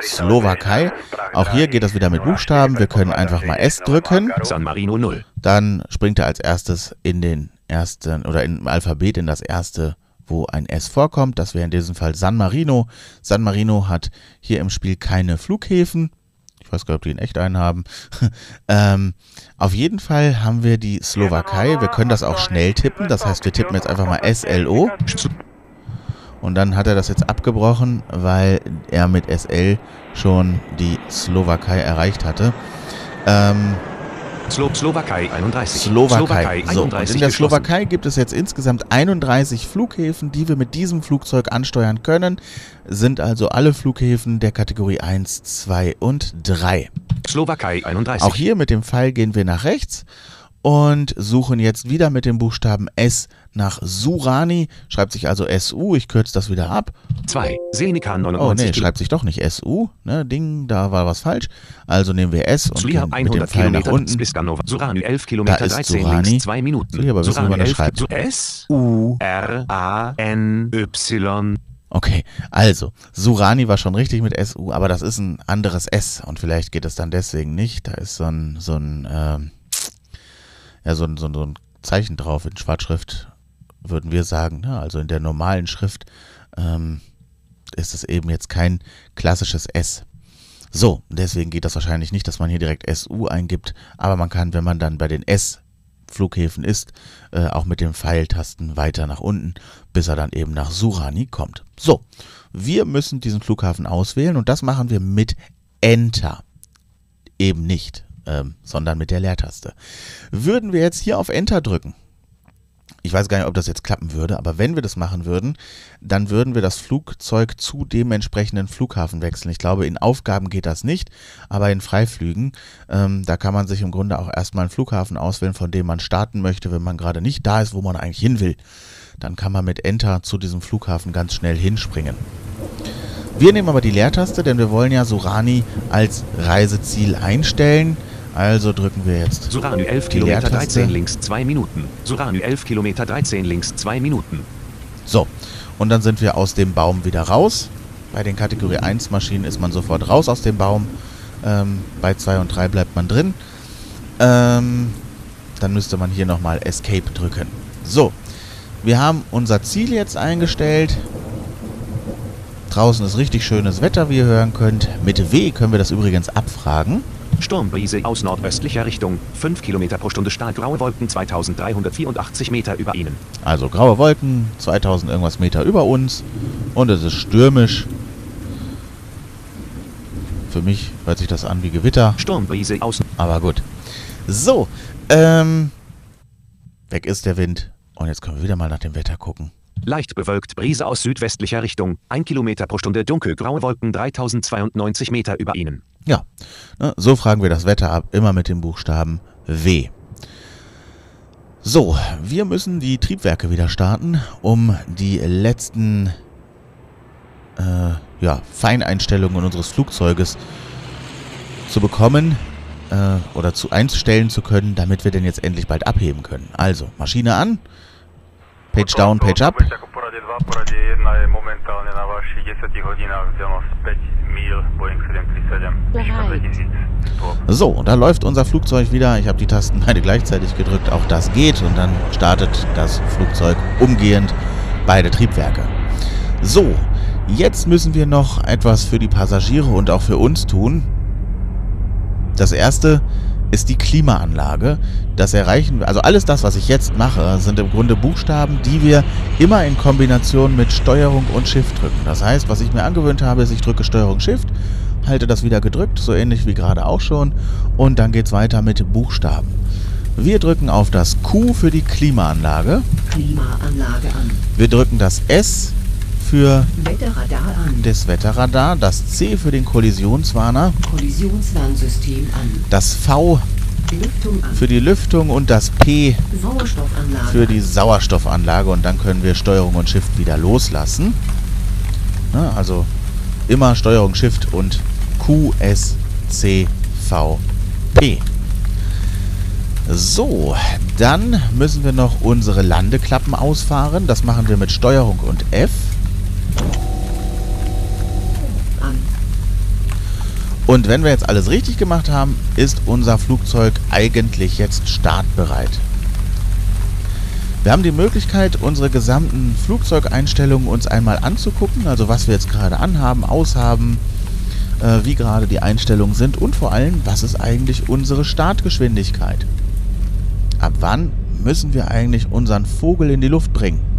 Slowakei. Auch hier geht das wieder mit Buchstaben. Wir können einfach mal S drücken. San Marino 0. Dann springt er als erstes in den ersten oder im Alphabet in das erste, wo ein S vorkommt. Das wäre in diesem Fall San Marino. San Marino hat hier im Spiel keine Flughäfen. Ich weiß gar nicht, ob die in echt einen haben. (laughs) ähm, auf jeden Fall haben wir die Slowakei. Wir können das auch schnell tippen. Das heißt, wir tippen jetzt einfach mal SLO. Und dann hat er das jetzt abgebrochen, weil er mit SL schon die Slowakei erreicht hatte. Ähm, Slo Slowakei 31. Slowakei. So, und 31 in der. Slowakei gibt es jetzt insgesamt 31 Flughäfen, die wir mit diesem Flugzeug ansteuern können. Sind also alle Flughäfen der Kategorie 1, 2 und 3. Slowakei 31. Auch hier mit dem Pfeil gehen wir nach rechts und suchen jetzt wieder mit dem Buchstaben S nach Surani. Schreibt sich also SU, ich kürze das wieder ab. 2. Seneca Oh 99. nee, schreibt sich doch nicht SU. Ne, Ding, da war was falsch. Also nehmen wir S und Zulia gehen mit dem 100 Pfeil nach unten. bis Ganova. Surani 11 Kilometer ist 13 Surani. links 2 Minuten. Ich aber wissen, wie man das 11 schreibt. S U R A N Y. Okay, also, Surani war schon richtig mit SU, aber das ist ein anderes S und vielleicht geht es dann deswegen nicht. Da ist so ein, so ein, ähm, ja, so ein, so so ein Zeichen drauf in Schwarzschrift, würden wir sagen. Ne? Also in der normalen Schrift ähm, ist es eben jetzt kein klassisches S. So, deswegen geht das wahrscheinlich nicht, dass man hier direkt SU eingibt, aber man kann, wenn man dann bei den S Flughäfen ist, äh, auch mit den Pfeiltasten weiter nach unten, bis er dann eben nach Surani kommt. So, wir müssen diesen Flughafen auswählen und das machen wir mit Enter. Eben nicht, ähm, sondern mit der Leertaste. Würden wir jetzt hier auf Enter drücken, ich weiß gar nicht, ob das jetzt klappen würde, aber wenn wir das machen würden, dann würden wir das Flugzeug zu dem entsprechenden Flughafen wechseln. Ich glaube, in Aufgaben geht das nicht, aber in Freiflügen, ähm, da kann man sich im Grunde auch erstmal einen Flughafen auswählen, von dem man starten möchte, wenn man gerade nicht da ist, wo man eigentlich hin will. Dann kann man mit Enter zu diesem Flughafen ganz schnell hinspringen. Wir nehmen aber die Leertaste, denn wir wollen ja Surani als Reiseziel einstellen. Also drücken wir jetzt. Surani 11 die Kilometer Leertaste. 13 links 2 Minuten. Surani 11 Kilometer 13 links 2 Minuten. So, und dann sind wir aus dem Baum wieder raus. Bei den Kategorie 1 Maschinen ist man sofort raus aus dem Baum. Ähm, bei 2 und 3 bleibt man drin. Ähm, dann müsste man hier nochmal Escape drücken. So, wir haben unser Ziel jetzt eingestellt. Draußen ist richtig schönes Wetter, wie ihr hören könnt. Mit W können wir das übrigens abfragen. Sturmbrise aus nordöstlicher Richtung. 5 Kilometer pro Stunde stahlgraue Wolken 2384 Meter über Ihnen. Also graue Wolken, 2000 irgendwas Meter über uns und es ist stürmisch. Für mich hört sich das an wie Gewitter, Sturmbrise aus aber gut. So, ähm, weg ist der Wind und jetzt können wir wieder mal nach dem Wetter gucken. leicht bewölkt Brise aus südwestlicher Richtung. 1 Kilometer pro Stunde dunkelgraue Wolken 3092 Meter über Ihnen. Ja, ne, so fragen wir das Wetter ab, immer mit dem Buchstaben W. So, wir müssen die Triebwerke wieder starten, um die letzten äh, ja, Feineinstellungen unseres Flugzeuges zu bekommen äh, oder zu einstellen zu können, damit wir denn jetzt endlich bald abheben können. Also, Maschine an, Page down, Page up. Ako porade 2, porade 1 je momentálne na vašich 10 hodinách vzdialenosť 5 míl Boeing 737. Výška 2100. So, und da läuft unser Flugzeug wieder. Ich habe die Tasten beide gleichzeitig gedrückt. Auch das geht. Und dann startet das Flugzeug umgehend beide Triebwerke. So, jetzt müssen wir noch etwas für die Passagiere und auch für uns tun. Das erste ist die Klimaanlage. Das erreichen wir, also alles das, was ich jetzt mache, sind im Grunde Buchstaben, die wir immer in Kombination mit Steuerung und Shift drücken. Das heißt, was ich mir angewöhnt habe, ist, ich drücke Steuerung Shift, halte das wieder gedrückt, so ähnlich wie gerade auch schon, und dann geht es weiter mit Buchstaben. Wir drücken auf das Q für die Klimaanlage. Klimaanlage an. Wir drücken das S für Wetterradar an. das Wetterradar, das C für den Kollisionswarner, Kollisionswarnsystem an. das V für die Lüftung und das P für die an. Sauerstoffanlage und dann können wir Steuerung und Shift wieder loslassen. Ne, also immer Steuerung Shift und Q, S, C, V, P. So, dann müssen wir noch unsere Landeklappen ausfahren. Das machen wir mit Steuerung und F. Und wenn wir jetzt alles richtig gemacht haben, ist unser Flugzeug eigentlich jetzt startbereit. Wir haben die Möglichkeit, unsere gesamten Flugzeugeinstellungen uns einmal anzugucken, also was wir jetzt gerade anhaben, aushaben, äh, wie gerade die Einstellungen sind und vor allem, was ist eigentlich unsere Startgeschwindigkeit. Ab wann müssen wir eigentlich unseren Vogel in die Luft bringen?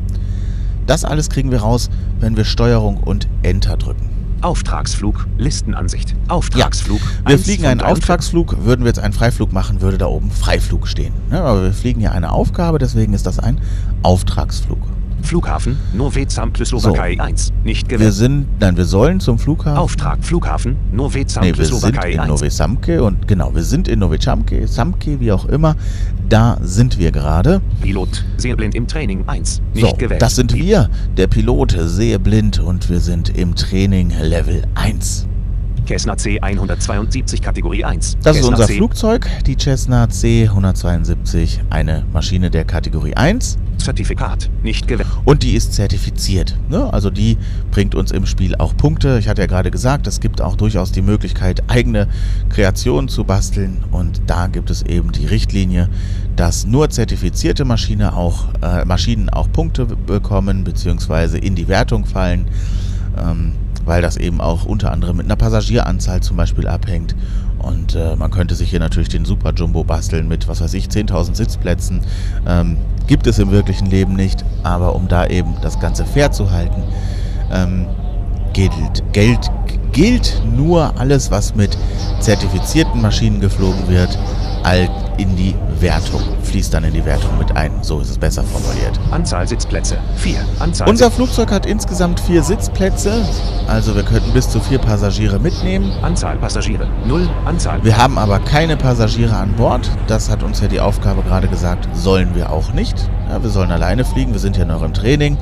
Das alles kriegen wir raus, wenn wir Steuerung und Enter drücken. Auftragsflug, Listenansicht. Auftragsflug. Wir 1 fliegen einen 43. Auftragsflug. Würden wir jetzt einen Freiflug machen, würde da oben Freiflug stehen. Ne? Aber wir fliegen ja eine Aufgabe, deswegen ist das ein Auftragsflug. Flughafen, Nowe Zample Slowakei 1. Nicht Wir gewählt. sind, nein, wir sollen zum Flughafen. Auftrag, Flughafen, Nee, Zample wir sind Slowakei in 1. Novi Samke und genau, wir sind in Novi Samke, Samke, wie auch immer. Da sind wir gerade. Pilot, sehr blind im Training 1. Nicht So, gewählt. das sind wir, der Pilot, sehe blind und wir sind im Training Level 1. Cessna C172 Kategorie 1. Das ist Cessna unser C Flugzeug, die Cessna C172, eine Maschine der Kategorie 1. Zertifikat. Nicht gewählt. Und die ist zertifiziert. Ne? Also die bringt uns im Spiel auch Punkte. Ich hatte ja gerade gesagt, es gibt auch durchaus die Möglichkeit, eigene Kreationen zu basteln. Und da gibt es eben die Richtlinie, dass nur zertifizierte Maschine auch, äh, Maschinen auch Punkte be- bekommen bzw. in die Wertung fallen. Ähm, weil das eben auch unter anderem mit einer Passagieranzahl zum Beispiel abhängt. Und äh, man könnte sich hier natürlich den Super Jumbo basteln mit, was weiß ich, 10.000 Sitzplätzen. Ähm, gibt es im wirklichen Leben nicht, aber um da eben das Ganze fair zu halten, ähm, gilt, gilt, gilt nur alles, was mit zertifizierten Maschinen geflogen wird, all, in die Wertung, fließt dann in die Wertung mit ein. So ist es besser formuliert. Anzahl Sitzplätze 4. Anzahl Unser Flugzeug hat insgesamt vier Sitzplätze, also wir könnten bis zu vier Passagiere mitnehmen. Anzahl Passagiere 0. Anzahl Wir haben aber keine Passagiere an Bord. Das hat uns ja die Aufgabe gerade gesagt, sollen wir auch nicht. Ja, wir sollen alleine fliegen, wir sind ja noch im Training.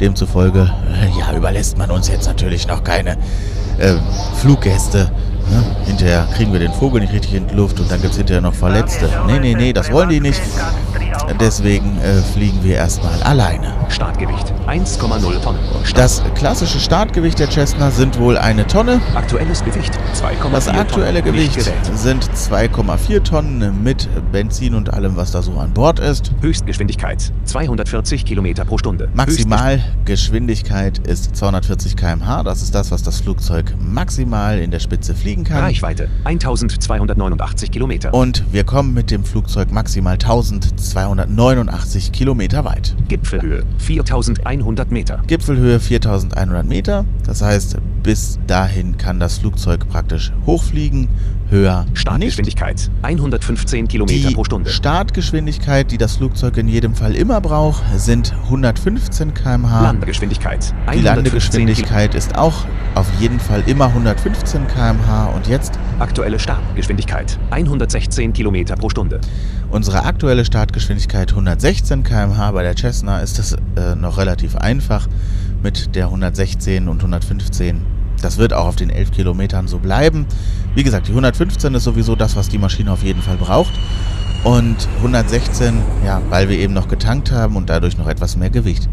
Demzufolge, äh, ja, überlässt man uns jetzt natürlich noch keine äh, Fluggäste. Ne? Hinterher kriegen wir den Vogel nicht richtig in die Luft und dann gibt es hinterher noch Verletzte. Nee, nee, nee, das wollen die nicht. Deswegen äh, fliegen wir erstmal alleine. Startgewicht 1,0 Tonnen. Das klassische Startgewicht der Cessna sind wohl eine Tonne. Aktuelles Gewicht 2,4 Das aktuelle Tonnen. Gewicht sind 2,4 Tonnen mit Benzin und allem, was da so an Bord ist. Höchstgeschwindigkeit 240 Kilometer pro Stunde. Maximalgeschwindigkeit ist 240 km/h. Das ist das, was das Flugzeug maximal in der Spitze fliegen kann. Reichweite 1289 Kilometer. Und wir kommen mit dem Flugzeug maximal 1289 Kilometer weit. Gipfelhöhe 4100 Meter. Gipfelhöhe 4100 Meter. Das heißt, bis dahin kann das Flugzeug praktisch hochfliegen. Höher. Startgeschwindigkeit 115 Kilometer Die pro Stunde. Startgeschwindigkeit, die das Flugzeug in jedem Fall immer braucht, sind 115 km/h. Landegeschwindigkeit Die 115 Landegeschwindigkeit ist auch auf jeden Fall immer 115 km/h. Und jetzt Aktuelle Startgeschwindigkeit 116 Kilometer pro Stunde. unsere aktuelle Startgeschwindigkeit 116 km/h. Bei der Cessna ist es äh, noch relativ einfach mit der 116 und 115. Das wird auch auf den 11 Kilometern so bleiben. Wie gesagt, die 115 ist sowieso das, was die Maschine auf jeden Fall braucht. Und 116, ja, weil wir eben noch getankt haben und dadurch noch etwas mehr Gewicht.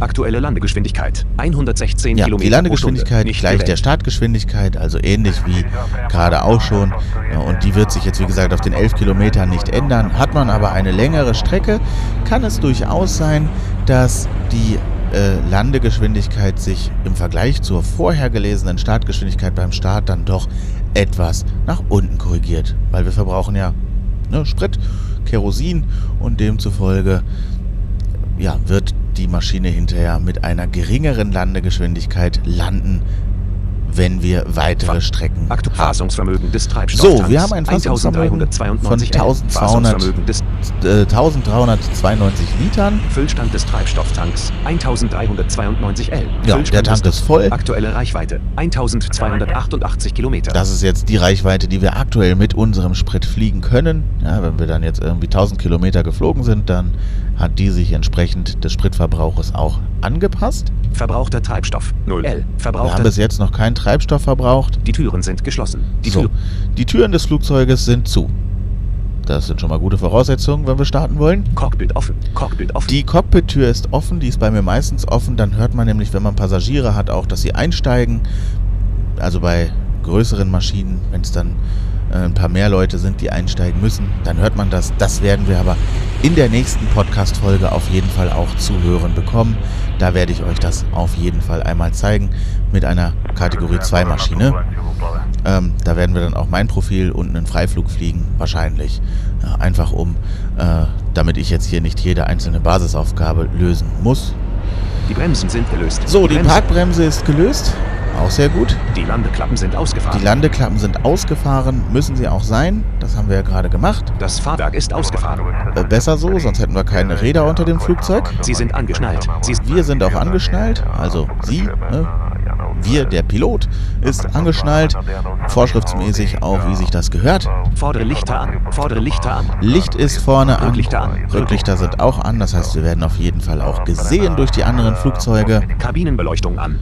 Aktuelle Landegeschwindigkeit 116 Ja, Kilometer die Landegeschwindigkeit gleich der. Startgeschwindigkeit, also ähnlich wie gerade auch schon. Ja, und die wird sich jetzt, wie gesagt, auf den 11 Kilometern nicht ändern. Hat man aber eine längere Strecke, kann es durchaus sein, dass die äh, Landegeschwindigkeit sich im Vergleich zur vorher gelesenen Startgeschwindigkeit beim Start dann doch etwas nach unten korrigiert. Weil wir verbrauchen ja ne, Sprit, Kerosin und demzufolge ja, wird die Maschine hinterher mit einer geringeren Landegeschwindigkeit landen, wenn wir weitere Strecken Aktu haben. Fassungsvermögen des Treibstofftanks. So, wir haben ein Fassungsvermögen von 1392 L. 1200 Fassungsvermögen des Äh, 1392 Litern. Füllstand des Treibstofftanks 1392 L. Ja, Füllstand der Tank ist voll. Aktuelle Reichweite 1288 Kilometer. Das ist jetzt die Reichweite, die wir aktuell mit unserem Sprit fliegen können. Ja, wenn wir dann jetzt irgendwie 1000 Kilometer geflogen sind, dann hat die sich entsprechend des Spritverbrauches auch angepasst. Verbrauchter Treibstoff 0 L. Wir haben Verbrauchter. bis jetzt noch keinen Treibstoff verbraucht. Die Türen sind geschlossen. Die so, Tür die Türen des Flugzeuges sind zu. Das sind schon mal gute Voraussetzungen, wenn wir starten wollen. Cockpit offen. Cockpit offen. Die Cockpit-Tür ist offen, die ist bei mir meistens offen. Dann hört man nämlich, wenn man Passagiere hat, auch, dass sie einsteigen. Also bei größeren Maschinen, wenn es dann äh, ein paar mehr Leute sind, die einsteigen müssen, dann hört man das. Das werden wir aber in der nächsten Podcast-Folge auf jeden Fall auch zu hören bekommen. Da werde ich euch das auf jeden Fall einmal zeigen mit einer Kategorie 2 Maschine. Ähm, da werden wir dann auch mein Profil und einen Freiflug fliegen, wahrscheinlich. Ja, einfach um, äh, damit ich jetzt hier nicht jede einzelne Basisaufgabe lösen muss. Die Bremsen sind gelöst. So, die Bremsen- Parkbremse ist gelöst. Auch sehr gut. Die Landeklappen sind ausgefahren. Die Landeklappen sind ausgefahren, müssen sie auch sein. Das haben wir ja gerade gemacht. das Fahrwerk ist ausgefahren. Äh, besser so, sonst hätten wir keine Räder unter dem Flugzeug. Sie sind angeschnallt. Sie Wir sind auch angeschnallt, also Sie, ne? wir, der Pilot, ist angeschnallt, vorschriftsmäßig auch, wie sich das gehört. Fordere Lichter an. Fordere Lichter an. Licht ist vorne an, Rücklichter an. Rücklichter sind auch an, das heißt, wir werden auf jeden Fall auch gesehen durch die anderen Flugzeuge. Kabinenbeleuchtung an.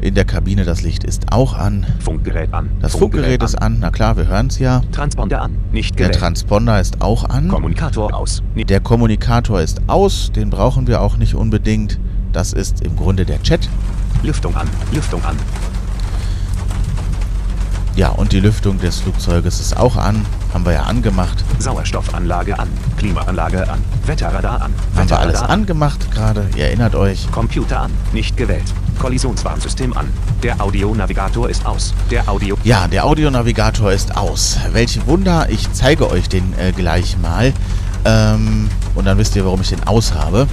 In der Kabine das Licht ist auch an. Funkgerät an. Das Funkgerät ist an, na klar, wir hören es ja. Transponder an. Nicht Der gewählt. Transponder ist auch an. Kommunikator aus. Nicht Der Kommunikator ist aus, den brauchen wir auch nicht unbedingt. Das ist im Grunde der Chat. Lüftung an. Lüftung an. Ja, und die Lüftung des Flugzeuges ist auch an. Haben wir ja angemacht. Sauerstoffanlage an. Klimaanlage an. Wetterradar an. Haben wir alles Wetterradar angemacht gerade. Ihr erinnert euch. Computer an. Nicht gewählt. Kollisionswarnsystem an. Der Audionavigator ist aus. Der Audio. Ja, der Audionavigator ist aus. Welch Wunder. Ich zeige euch den äh, gleich mal. Ähm, und dann wisst ihr, warum ich den aus habe.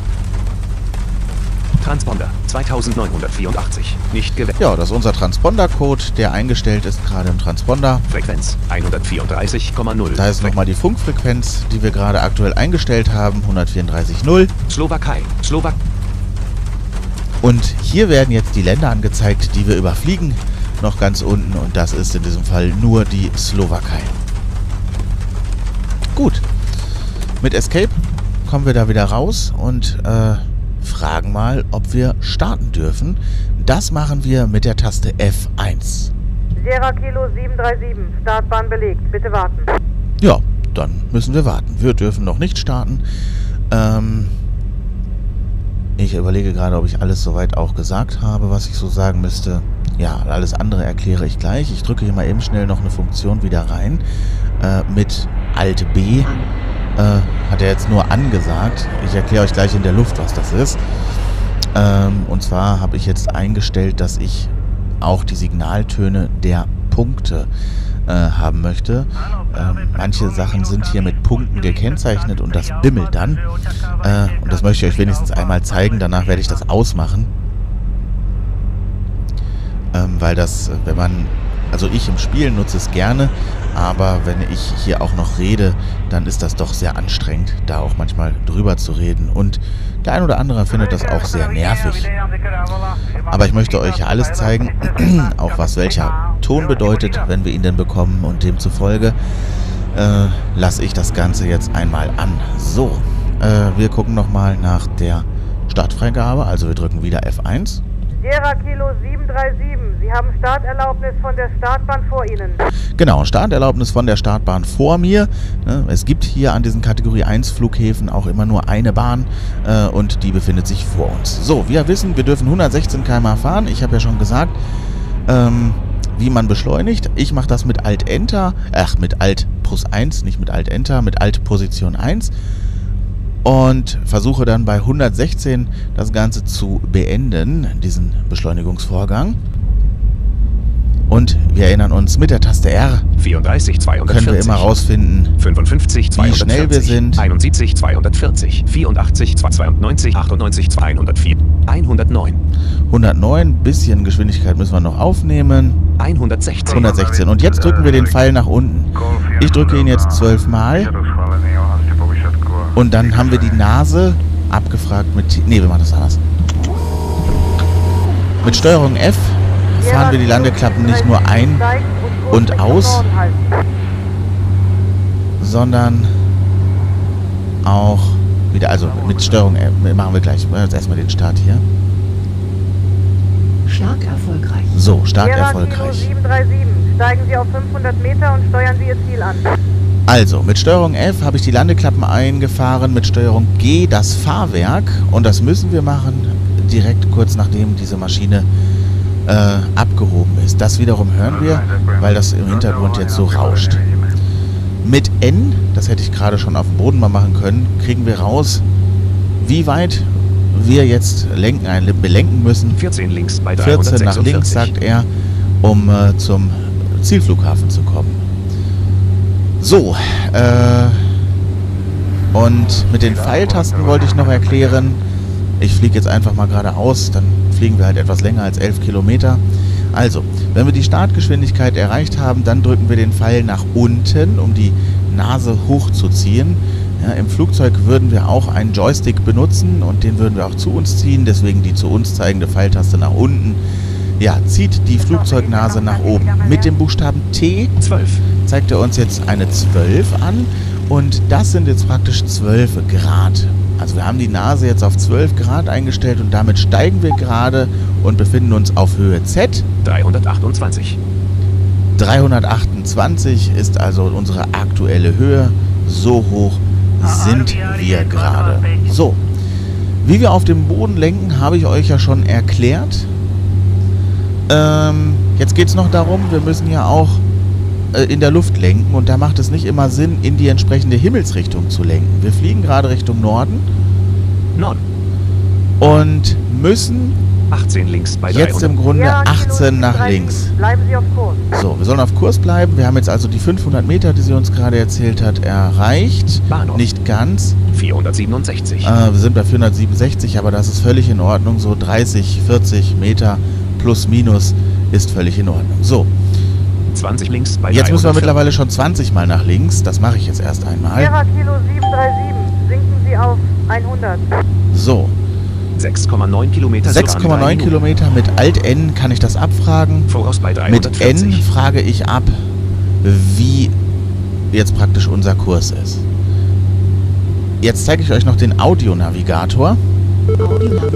Transponder 2984. Nicht gewählt. Ja, das ist unser Transponder-Code, der eingestellt ist gerade im Transponder. Frequenz 134,0. Da ist nochmal die Funkfrequenz, die wir gerade aktuell eingestellt haben, 134.0. Slowakei. Slowak. Und hier werden jetzt die Länder angezeigt, die wir überfliegen, noch ganz unten. Und das ist in diesem Fall nur die Slowakei. Gut. Mit Escape kommen wir da wieder raus und äh, fragen mal, ob wir starten dürfen. Das machen wir mit der Taste F1. Sierra Kilo 737, Startbahn belegt. Bitte warten. Ja, dann müssen wir warten. Wir dürfen noch nicht starten. Ähm, ich überlege gerade, ob ich alles soweit auch gesagt habe, was ich so sagen müsste. Ja, alles andere erkläre ich gleich. Ich drücke hier mal eben schnell noch eine Funktion wieder rein. Äh, mit Alt B äh, hat er jetzt nur angesagt. Ich erkläre euch gleich in der Luft, was das ist. Ähm, und zwar habe ich jetzt eingestellt, dass ich auch die Signaltöne der Punkte äh, haben möchte. Ähm, manche Sachen sind hier mit Punkten gekennzeichnet und das bimmelt dann. Äh, und das möchte ich euch wenigstens einmal zeigen. Danach werde ich das ausmachen. Ähm, weil das, wenn man also ich im Spiel nutze es gerne, aber wenn ich hier auch noch rede, dann ist das doch sehr anstrengend, da auch manchmal drüber zu reden. Und der ein oder andere findet das auch sehr nervig. Aber ich möchte euch alles zeigen, (clears throat) auch was welcher Ton bedeutet, wenn wir ihn denn bekommen. Und demzufolge äh, lasse ich das Ganze jetzt einmal an. So, äh, wir gucken nochmal nach der Startfreigabe. Also wir drücken wieder F1. Sierra Kilo 737, Sie haben Starterlaubnis von der Startbahn vor Ihnen. Genau, Starterlaubnis von der Startbahn vor mir. Ne, Es gibt hier an diesen Kategorie 1 Flughäfen auch immer nur eine Bahn äh, und die befindet sich vor uns. So, wir wissen, wir dürfen 116 km/h fahren. Ich habe ja schon gesagt, ähm, wie man beschleunigt. Ich mache das mit Alt Enter, ach mit Alt plus 1, nicht mit Alt Enter, mit Alt Position 1 und versuche dann bei 116 das Ganze zu beenden, diesen Beschleunigungsvorgang. Und wir erinnern uns, mit der Taste R 34, 240. können wir immer rausfinden, 55, 240. schnell wir sind. 71, 240. 84, 292, 98, 204. 109. 109, bisschen Geschwindigkeit müssen wir noch aufnehmen. 116. 116. Und jetzt drücken wir den Pfeil nach unten. Ich drücke ihn jetzt zwölfmal und dann haben wir die Nase abgefragt mit... Nee, wir machen das anders. Mit Steuerung F fahren wir die Landeklappen nicht nur ein, und aus. sondern auch wieder, also mit Steuerung F machen wir gleich. Jetzt erstmal den Start hier. Stark erfolgreich. So, Kilo erfolgreich. 737, steigen Sie auf 500 Meter und steuern Sie Ihr Ziel an. Also, mit Steuerung F habe ich die Landeklappen eingefahren, mit Steuerung G das Fahrwerk und das müssen wir machen direkt kurz nachdem diese Maschine äh, abgehoben ist. Das wiederum hören wir, weil das im Hintergrund jetzt so rauscht. Mit N, das hätte ich gerade schon auf dem Boden mal machen können, kriegen wir raus, wie weit wir jetzt lenken, ein, belenken müssen. 14 links bei 14 nach 346. links, sagt er, um äh, zum Zielflughafen zu kommen. So, äh, und mit den Pfeiltasten wollte ich noch erklären. Ich fliege jetzt einfach mal geradeaus, dann fliegen wir halt etwas länger als 11 Kilometer. Also, wenn wir die Startgeschwindigkeit erreicht haben, dann drücken wir den Pfeil nach unten, um die Nase hochzuziehen. Ja, Im Flugzeug würden wir auch einen Joystick benutzen und den würden wir auch zu uns ziehen, deswegen die zu uns zeigende Pfeiltaste nach unten. Ja, zieht die Flugzeugnase nach oben. Mit dem Buchstaben T 12. zeigt er uns jetzt eine 12 an und das sind jetzt praktisch 12 Grad. Also wir haben die Nase jetzt auf 12 Grad eingestellt und damit steigen wir gerade und befinden uns auf Höhe Z. 328. 328 ist also unsere aktuelle Höhe. So hoch sind wir gerade. So, wie wir auf dem Boden lenken, habe ich euch ja schon erklärt. Ähm, jetzt geht es noch darum, wir müssen ja auch in der Luft lenken und da macht es nicht immer Sinn, in die entsprechende Himmelsrichtung zu lenken. Wir fliegen gerade Richtung Norden Norden. und müssen 18 links bei Jetzt 300. im Grunde Kilo 18 nach 737, links. Bleiben Sie auf Kurs. So, wir sollen auf Kurs bleiben. Wir haben jetzt also die 500 Meter, die sie uns gerade erzählt hat, erreicht. Bahnhof. Nicht ganz. 467. Äh, wir sind bei 467, aber das ist völlig in Ordnung. So 30, 40 Meter plus minus ist völlig in Ordnung. So, 20 links bei jetzt müssen wir 304. mittlerweile schon 20 Mal nach links. Das mache ich jetzt erst einmal. Sierra Kilo 737, sinken Sie auf 100. So, 6,9 Kilometer. Suran, drei 6,9 Minuten. Kilometer mit Alt-N kann ich das abfragen. Voraus bei Mit N 340. frage ich ab, wie jetzt praktisch unser Kurs ist. Jetzt zeige ich euch noch den Audionavigator.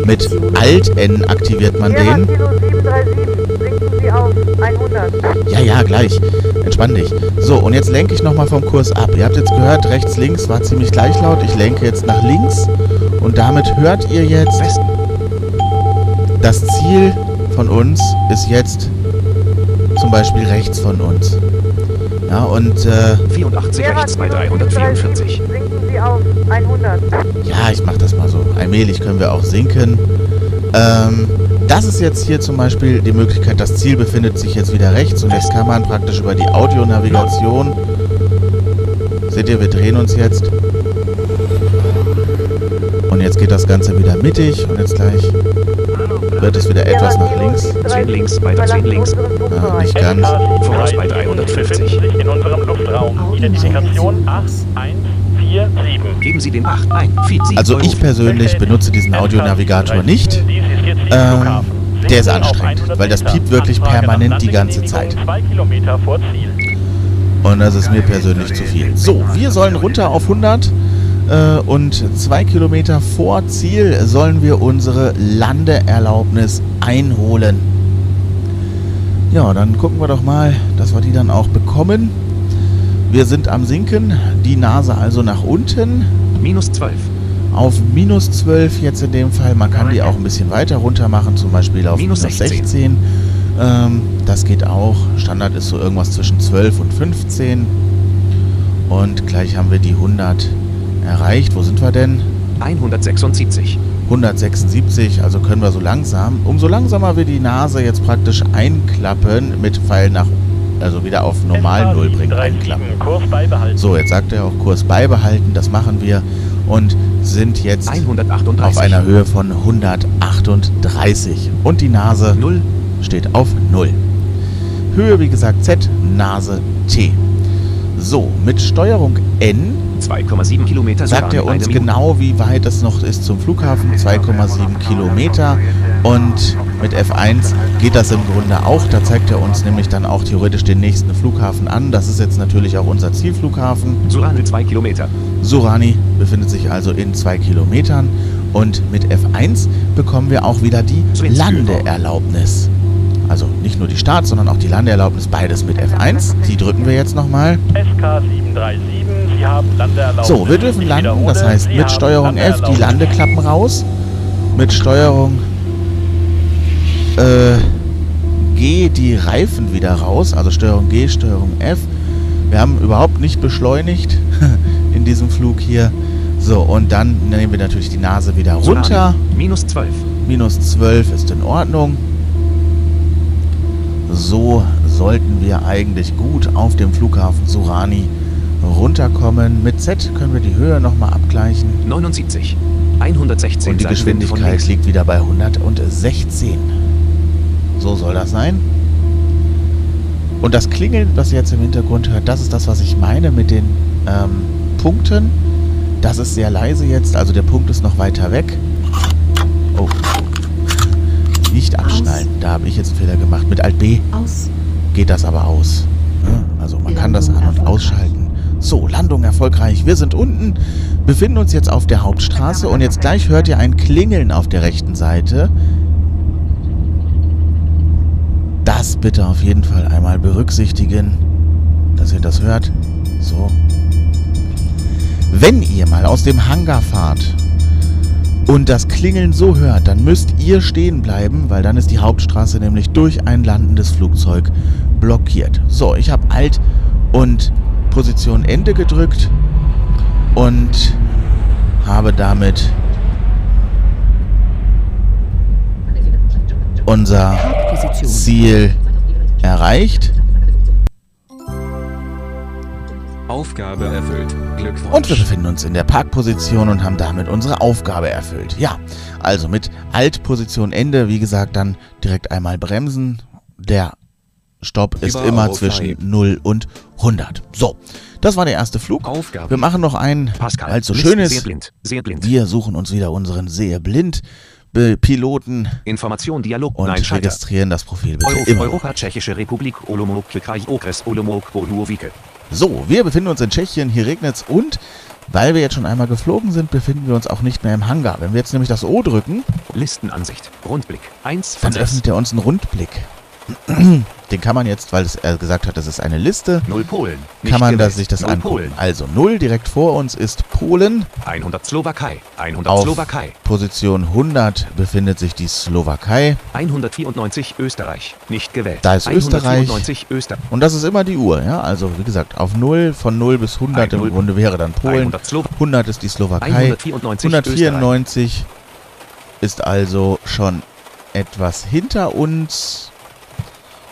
Mit Alt-N aktiviert man den. Kilo 737, sinken Sie auf 100. Ja, ja, gleich. Entspann dich. So, und jetzt lenke ich nochmal vom Kurs ab. Ihr habt jetzt gehört, rechts, links war ziemlich gleich laut. Ich lenke jetzt nach links. Und damit hört ihr jetzt, das Ziel von uns ist jetzt zum Beispiel rechts von uns. Ja, und äh, 84 Sierra rechts bei Kilo 344. 737, sinken Sie auf 100. ja, ich mach das mal so. Allmählich können wir auch sinken. Ähm, das ist jetzt hier zum Beispiel die Möglichkeit, das Ziel befindet sich jetzt wieder rechts und jetzt kann man praktisch über die Audionavigation. Seht ihr, wir drehen uns jetzt. Und jetzt geht das Ganze wieder mittig und jetzt gleich wird es wieder etwas nach links. 10 links, weiter 10 links. Ja, nicht ganz. Voraus bei 350. in unserem Luftraum. Identifikation 8147. Geben Sie den 8 ein. Feed Sie Also ich persönlich benutze diesen Audionavigator nicht. Ähm, der ist anstrengend, weil das piept wirklich permanent die ganze Zeit. Und das ist mir persönlich zu viel. So, wir sollen runter auf 100 äh, und zwei Kilometer vor Ziel sollen wir unsere Landeerlaubnis einholen. Ja, dann gucken wir doch mal, dass wir die dann auch bekommen. Wir sind am Sinken, die Nase also nach unten Minus 12. auf minus 12 jetzt in dem Fall. Man kann die auch ein bisschen weiter runter machen, zum Beispiel auf minus Minus 16. 16. Ähm, das geht auch. Standard ist so irgendwas zwischen 12 und 15. Und gleich haben wir die 100 erreicht. Wo sind wir denn? 176. 176, also können wir so langsam, umso langsamer wir die Nase jetzt praktisch einklappen, mit Pfeil nach, also wieder auf normal Null bringen, einklappen. Kurs beibehalten. So, jetzt sagt er auch Kurs beibehalten, das machen wir und sind jetzt 138. auf einer Höhe von 138. Und die Nase 0. steht auf 0. Höhe, wie gesagt, Z, Nase T. So, mit Steuerung N 2,7 Kilometer. sagt er uns genau, wie weit es noch ist zum Flughafen. 2,7 Kilometer. Und mit F1 geht das im Grunde auch. Da zeigt er uns nämlich dann auch theoretisch den nächsten Flughafen an. Das ist jetzt natürlich auch unser Zielflughafen. Suranel 2 Kilometer. Surani befindet sich also in zwei Kilometern. Und mit F1 bekommen wir auch wieder die Landeerlaubnis. Also nicht nur die Start, sondern auch die Landeerlaubnis, beides mit F1. Die drücken wir jetzt nochmal. SK 737, Sie haben Landeerlaubnis. So, wir dürfen landen, das heißt mit Steuerung F die. Landeklappen raus. Mit Steuerung äh, G die Reifen wieder raus. Also Steuerung G, Steuerung F. Wir haben überhaupt nicht beschleunigt (laughs) in diesem Flug hier. So, und dann nehmen wir natürlich die Nase wieder runter. Minus 12. Minus 12 ist in Ordnung. So sollten wir eigentlich gut auf dem Flughafen Surani runterkommen. Mit Z können wir die Höhe nochmal abgleichen. 79. 116. Und die Geschwindigkeit liegt wieder bei 116. So soll das sein. Und das Klingeln, was ihr jetzt im Hintergrund hört, das ist das, was ich meine mit den ähm, Punkten. Das ist sehr leise jetzt, also der Punkt ist noch weiter weg. Oh. Nicht abschnallen, da habe ich jetzt einen Fehler gemacht. Mit Alt B Aus. geht das aber aus. Ja, Also man kann das an- und ausschalten. So, Landung erfolgreich. Wir sind unten, befinden uns jetzt auf der Hauptstraße und jetzt gleich hört ihr ein Klingeln auf der rechten Seite. Das bitte auf jeden Fall einmal berücksichtigen, dass ihr das hört. So. Wenn ihr mal aus dem Hangar fahrt und das Klingeln so hört, dann müsst ihr stehen bleiben, weil dann ist die Hauptstraße nämlich durch ein landendes Flugzeug blockiert. So, ich habe Alt und Position Ende gedrückt und habe damit unser. Ziel erreicht. Aufgabe erfüllt. Glückwunsch. Und wir befinden uns in der Parkposition und haben damit unsere Aufgabe erfüllt. Ja, also mit Altposition Ende, wie gesagt, dann direkt einmal bremsen. Der Stopp ist Über immer zwischen frei. 0 und 100. So, das war der erste Flug. Aufgabe. Wir machen noch einen, Pascal. weil es so schön ist. Sehr blind. Sehr blind. Wir suchen uns wieder unseren sehr blind Piloten Information, Dialog. und Nein, registrieren das Profil bitte Euro, immer. Europa, Tschechische Republik, Olomouc, Kraj, Okres, Olomouc, Bonuowike. So, wir befinden uns in Tschechien, hier regnet's und weil wir jetzt schon einmal geflogen sind, befinden wir uns auch nicht mehr im Hangar. Wenn wir jetzt nämlich das O drücken, Listenansicht. Rundblick. 1 von dann 6. öffnet er uns einen Rundblick. Den kann man jetzt, weil es, er gesagt hat, das ist eine Liste, Null Polen. Kann man das, sich das Null angucken. Polen. Also 0 direkt vor uns ist Polen. 100 Slowakei. 100 Auf Slowakei. Position 100 befindet sich die Slowakei. 194 Österreich. Nicht gewählt. Da ist Österreich. 194 Österreich. Und das ist immer die Uhr, ja. Also wie gesagt, auf 0, von 0 bis 100 im 100. Grunde wäre dann Polen. 100 Slow 100 ist die Slowakei. 194 194 ist also schon etwas hinter uns.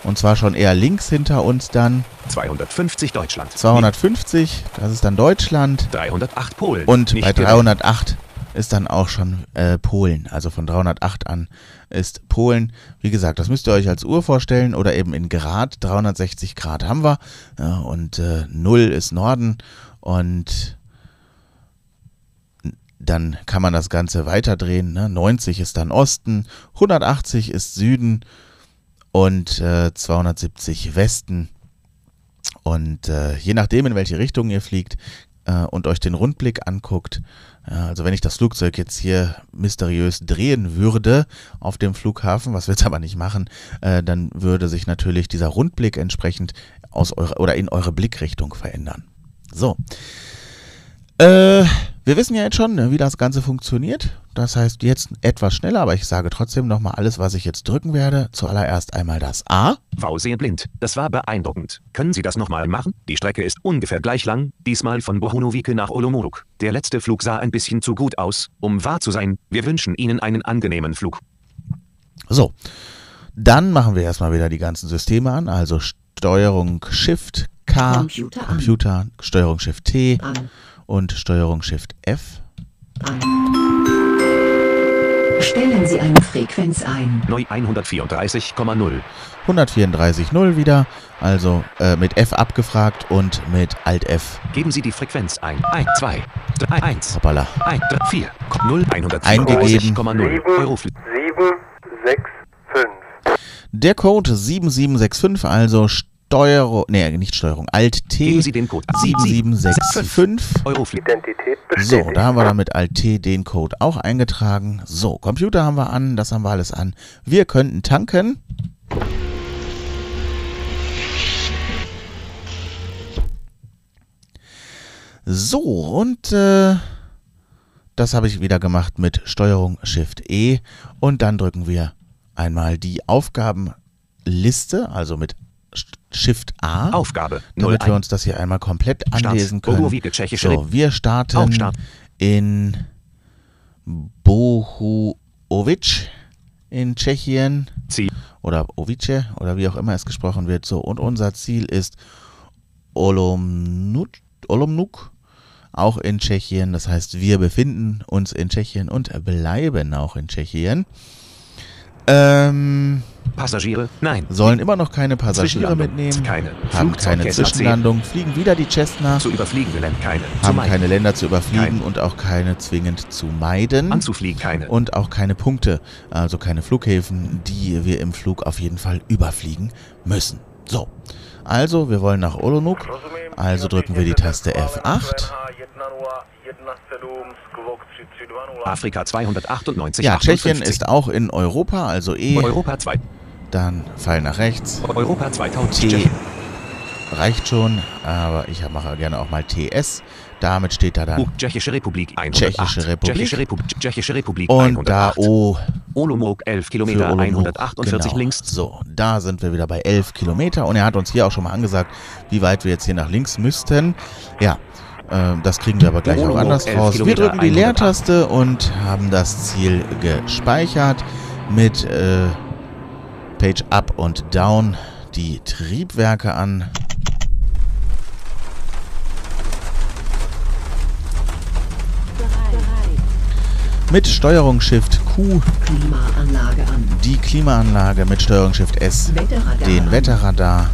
Und zwar schon eher links hinter uns dann. 250 Deutschland. 250, das ist dann Deutschland. 308 Polen. Und Nicht bei gewählt. 308 ist dann auch schon äh, Polen. Also von 308 an ist Polen. Wie gesagt, das müsst ihr euch als Uhr vorstellen oder eben in Grad. 360 Grad haben wir. Ja, und äh, 0 ist Norden. Und dann kann man das Ganze weiterdrehen. Ne? 90 ist dann Osten, 180 ist Süden und äh, 270 Westen. Und äh, je nachdem, in welche Richtung ihr fliegt äh, und euch den Rundblick anguckt, ja, also wenn ich das Flugzeug jetzt hier mysteriös drehen würde auf dem Flughafen, was wir jetzt aber nicht machen, äh, dann würde sich natürlich dieser Rundblick entsprechend aus eurer oder in eure Blickrichtung verändern. So. Äh, wir wissen ja jetzt schon, ne, wie das Ganze funktioniert. Das heißt jetzt etwas schneller, aber ich sage trotzdem nochmal alles, was ich jetzt drücken werde. Zuallererst einmal das A. Wow, sehr blind. Das war beeindruckend. Können Sie das nochmal machen? Die Strecke ist ungefähr gleich lang, diesmal von Bohunowice nach Olomouc. Der letzte Flug sah ein bisschen zu gut aus, um wahr zu sein. Wir wünschen Ihnen einen angenehmen Flug. So, dann machen wir erstmal wieder die ganzen Systeme an, also Steuerung Shift K, Computer an. Computer, Steuerung Shift T An. Und Steuerung Shift F. Stellen Sie eine Frequenz ein. Neu 134,0. 134.0 wieder, also äh, mit F abgefragt und mit Alt F. Geben Sie die Frequenz ein. 1, 2, 3, 1, Hoppala. 1, 4, 0, Eingegeben. 134,0. Euroflug. 7, 6, 5. Der Code 7765, also Steuerung, nee, nicht Steuerung, Alt T Geben Sie den Code 7765. Euroflug. Identität So, da haben wir dann mit Alt T den Code auch eingetragen. So, Computer haben wir an, das haben wir alles an. Wir könnten tanken. So, und äh, das habe ich wieder gemacht mit Steuerung Shift E. Und dann drücken wir einmal die Aufgabenliste, also mit Shift A. Aufgabe damit wir 01. uns das hier einmal komplett anlesen können. So, wir starten in Bohuovic in Tschechien Ziel. oder Ovice oder wie auch immer es gesprochen wird. So, und unser Ziel ist Olomouc, Olomouc auch in Tschechien. Das heißt, wir befinden uns in Tschechien und bleiben auch in Tschechien. Ähm, Passagiere? Nein. sollen immer noch keine Passagiere mitnehmen, Keine. haben Flugzeug keine Zwischenlandung, fliegen wieder die Cessna, Zu überfliegende Länder? Keine. Haben keine Länder zu überfliegen Kein. und auch keine zwingend zu meiden. Anzufliegen? Keine. und auch keine Punkte, also keine Flughäfen, die wir im Flug auf jeden Fall überfliegen müssen. So, also wir wollen nach Olomouc, also drücken wir die Taste F8. Afrika 298. Ja, 58. Tschechien ist auch in Europa, also E, Europa 2. dann Pfeil nach rechts. Europa 2000. T reicht schon, aber ich mache gerne auch mal TS. Damit steht da dann. U, Tschechische Republik 108. Tschechische Republik. Tschechische Republik. Tschechische Republik Und da 108. O Olomouc 11 für Kilometer Olomouc. 148 genau. links. So, da sind wir wieder bei 11 Kilometer und er hat uns hier auch schon mal angesagt, wie weit wir jetzt hier nach links müssten. Ja, das kriegen wir aber gleich auch anders 11 raus. Wir Kilometer, drücken die 108. Leertaste und haben das Ziel gespeichert mit äh, Page Up und Down die Triebwerke an. Mit Steuerung Shift Q Klimaanlage an. die Klimaanlage, mit Steuerung Shift S Wetterradar den an. Wetterradar,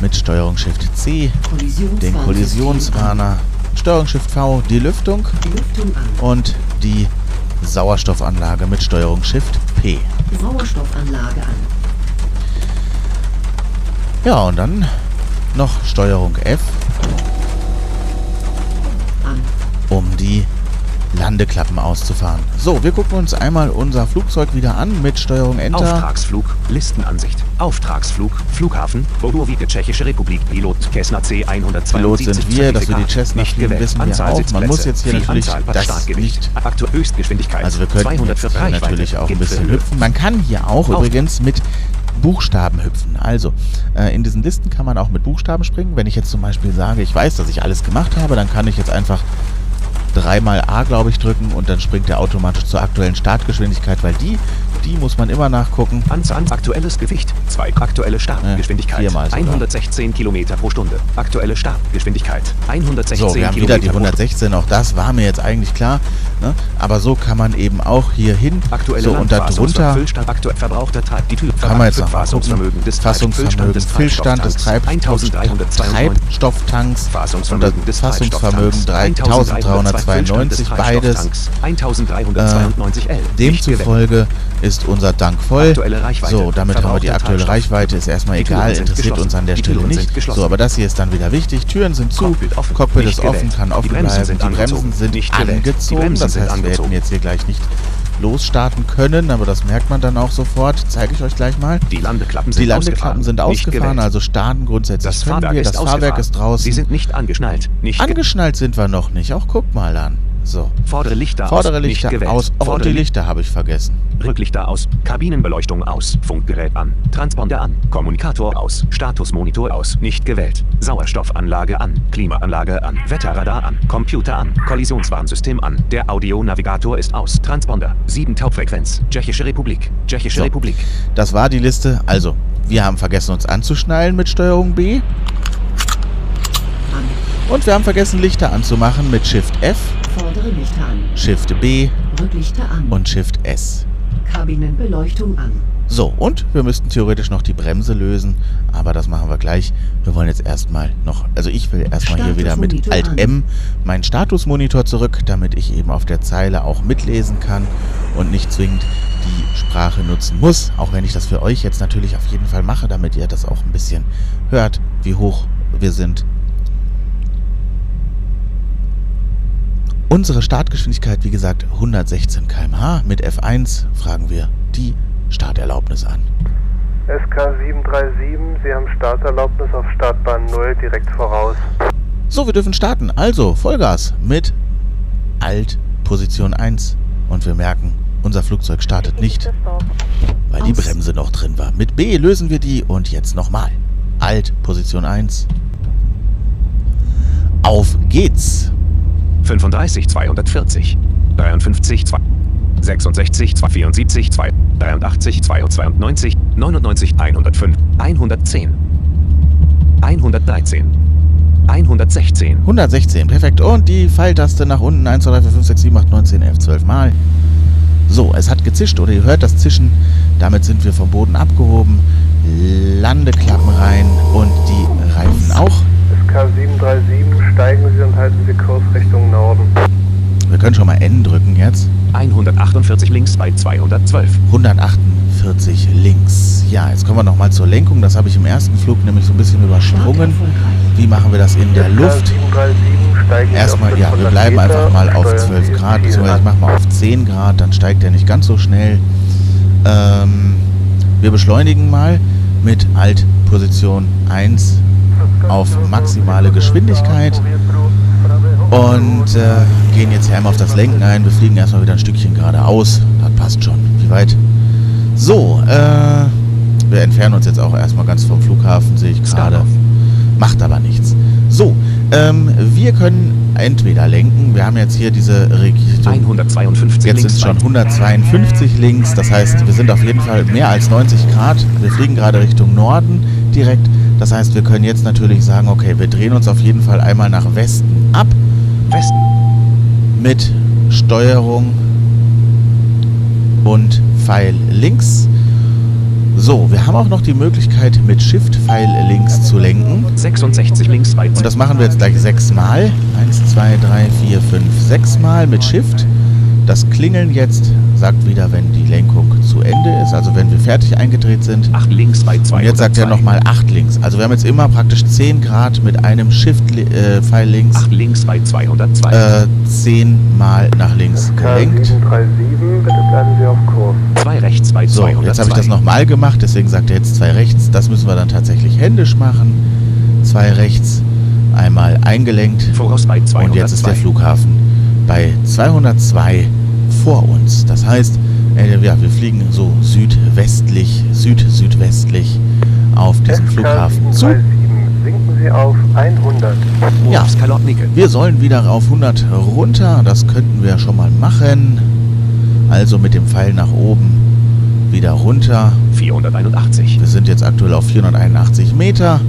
mit Steuerung Shift C den Kollisionswarner, Steuerung Shift V die Lüftung an. Lüftung und die Sauerstoffanlage mit Steuerung Shift P. Sauerstoffanlage an. Ja, und dann noch Steuerung F, An. um die Landeklappen auszufahren. So, wir gucken uns einmal unser Flugzeug wieder an mit Steuerung Enter. Auftragsflug, Listenansicht. Auftragsflug, Flughafen, Bodowice, Tschechische Republik, Pilot, Cessna C172. Pilot sind wir, dass wir die Cessna nicht fliegen, wissen wir Anzahl auch. Man muss jetzt hier natürlich Anzahl, das nicht- Aktuell Höchstgeschwindigkeit. Also wir könnten 200 jetzt hier natürlich auch ein bisschen hüpfen. Man kann hier auch Auf- übrigens mit Buchstaben hüpfen. Also äh, in diesen Listen kann man auch mit Buchstaben springen. Wenn ich jetzt zum Beispiel sage, ich weiß, dass ich alles gemacht habe, dann kann ich jetzt einfach dreimal A, glaube ich, drücken und dann springt er automatisch zur aktuellen Startgeschwindigkeit, weil die, die muss man immer nachgucken. Anzahl aktuelles Gewicht, 2 aktuelle Startgeschwindigkeit, viermal sogar. 116 Kilometer pro Stunde. Aktuelle Startgeschwindigkeit, 116 So, wir haben Kilometer wieder die pro Stunde. 116, auch das war mir jetzt eigentlich klar. Ne? Aber so kann man eben auch hier hin. Aktuelle so, und darunter aktuell verbrauchter Treib, die Tür, kann man jetzt noch Fassungsvermögen des Fassungsvermögen, des Füllstand des Treibstofftanks, Treibstoff, 1392. Treibstofftanks und das Fassungsvermögen des Fassungsvermögen Treibstofftanks, 3392, beides. 1392 L. Nicht gewählt. Demzufolge ist unser Tank voll. So, damit haben wir die aktuelle. Reichweite, ist erstmal egal, interessiert uns an der Stelle nicht. So, aber das hier ist dann wieder wichtig. Türen sind zu, Cockpit offen. Cockpit Nicht ist offen, kann offen bleiben. sind Die Bremsen sind Nicht angezogen. Bremsen Das heißt, wir hätten jetzt hier gleich nicht losstarten können, aber das merkt man dann auch sofort. Zeige ich euch gleich mal. Die Landeklappen sind Die Landeklappen ausgefahren. sind ausgefahren, also starten grundsätzlich Das können Fahrwerk wir. ist Das Fahrwerk ausgefahren. ist draußen. Sie sind nicht angeschnallt. Nicht ge- Angeschnallt sind wir noch nicht. Auch guck mal an. So. Vordere Lichter Vordere aus. Lichter nicht gewählt. aus. Oh, Vordere die Lichter. Habe ich vergessen. Rücklichter aus, Kabinenbeleuchtung aus, Funkgerät an, Transponder an, Kommunikator aus, Statusmonitor aus, nicht gewählt, Sauerstoffanlage an, Klimaanlage an, Wetterradar an, Computer an, Kollisionswarnsystem an, der Audionavigator ist aus, Transponder, 7 Taubfrequenz, Tschechische Republik, Tschechische So. Republik, Das war die Liste. Also, wir haben vergessen, uns anzuschnallen mit Steuerung B. Und wir haben vergessen, Lichter anzumachen mit Shift F, Vordere Lichter an. Shift B Rücklichter an. und Shift S. Kabinenbeleuchtung an. So, und wir müssten theoretisch noch die Bremse lösen, aber das machen wir gleich. Wir wollen jetzt erstmal noch, also ich will erstmal hier wieder mit Alt. M meinen Statusmonitor zurück, damit ich eben auf der Zeile auch mitlesen kann und nicht zwingend die Sprache nutzen muss. Auch wenn ich das für euch jetzt natürlich auf jeden Fall mache, damit ihr das auch ein bisschen hört, wie hoch wir sind. Unsere Startgeschwindigkeit, wie gesagt, 116 km/h. Mit F1 fragen wir die Starterlaubnis an. SK737, Sie haben Starterlaubnis auf Startbahn 0 direkt voraus. So, wir dürfen starten. Also, Vollgas mit Alt Position 1. Und wir merken, unser Flugzeug startet nicht, weil die. Bremse noch drin war. Mit B lösen wir die und jetzt nochmal. Alt Position 1. Auf geht's. 35 240, 53 2, 66 274 2, 83 292, 99 105, 110, 113, 116, 116, perfekt. Und die Pfeiltaste nach unten. 1, 2, 3, 4, 5, 6, 7, 8, 9, 10, 11, 12 Mal. So, es hat gezischt oder ihr hört das Zischen. Damit sind wir vom Boden abgehoben. Landeklappen rein und die Reifen auch. SK737, steigen Sie und halten Sie Kurs Richtung Norden. Wir können schon mal N drücken jetzt. 148 links bei 212, 148 links. Ja, jetzt kommen wir nochmal zur Lenkung. Das habe ich im ersten Flug nämlich so ein bisschen übersprungen. Wie machen wir das in der Luft? SK737, steigen Sie Erstmal, ja, wir 500 bleiben einfach mal auf steuern 12 Sie Grad, beziehungsweise ich mache mal auf 10 Grad, dann steigt er nicht ganz so schnell. Ähm, wir beschleunigen mal mit Alt Position 1 auf maximale Geschwindigkeit und äh, gehen jetzt hier einmal auf das Lenken ein. Wir fliegen erstmal wieder ein Stückchen geradeaus. Das passt schon. Wie weit? So, äh, wir entfernen uns jetzt auch erstmal ganz vom Flughafen, sehe ich gerade. Macht aber nichts. So, ähm, wir können entweder lenken. Wir haben jetzt hier diese Richtung. 152 Jetzt links sind schon weit. 152 links, das heißt, wir sind auf jeden Fall mehr als 90 Grad. Wir fliegen gerade Richtung Norden direkt. Das heißt, wir können jetzt natürlich sagen, okay, wir drehen uns auf jeden Fall einmal nach Westen ab Westen. mit Steuerung und Pfeil links. So, wir haben auch noch die Möglichkeit, mit Shift Pfeil links zu lenken. 66 links weit. Und das machen wir jetzt gleich sechsmal. Eins, zwei, drei, vier, fünf, sechsmal mit Shift. Das Klingeln jetzt sagt wieder, wenn die Lenkung zu Ende ist, also wenn wir fertig eingedreht sind. 8 links bei 202. Und jetzt sagt er nochmal 8 links. Also wir haben jetzt immer praktisch 10 Grad mit einem Shift-Pfeil links 8 links bei 202. äh, 10 Mal nach links gelenkt. K737, bitte bleiben Sie auf Kurs. 2 rechts bei So, 202. jetzt habe ich das nochmal gemacht, deswegen sagt er jetzt zwei rechts. Das müssen wir dann tatsächlich händisch machen. Zwei rechts, einmal eingelenkt. Voraus bei 202. Und jetzt ist der Flughafen bei 202 vor uns. Das heißt, äh, ja, wir fliegen so südwestlich, süd-südwestlich auf diesen Flughafen zu. SK737, sinken Sie auf 100. Ja. Wir sollen wieder auf 100 runter. Das könnten wir schon mal machen. Also mit dem Pfeil nach oben wieder runter. 481. Wir sind jetzt aktuell auf 481 Meter.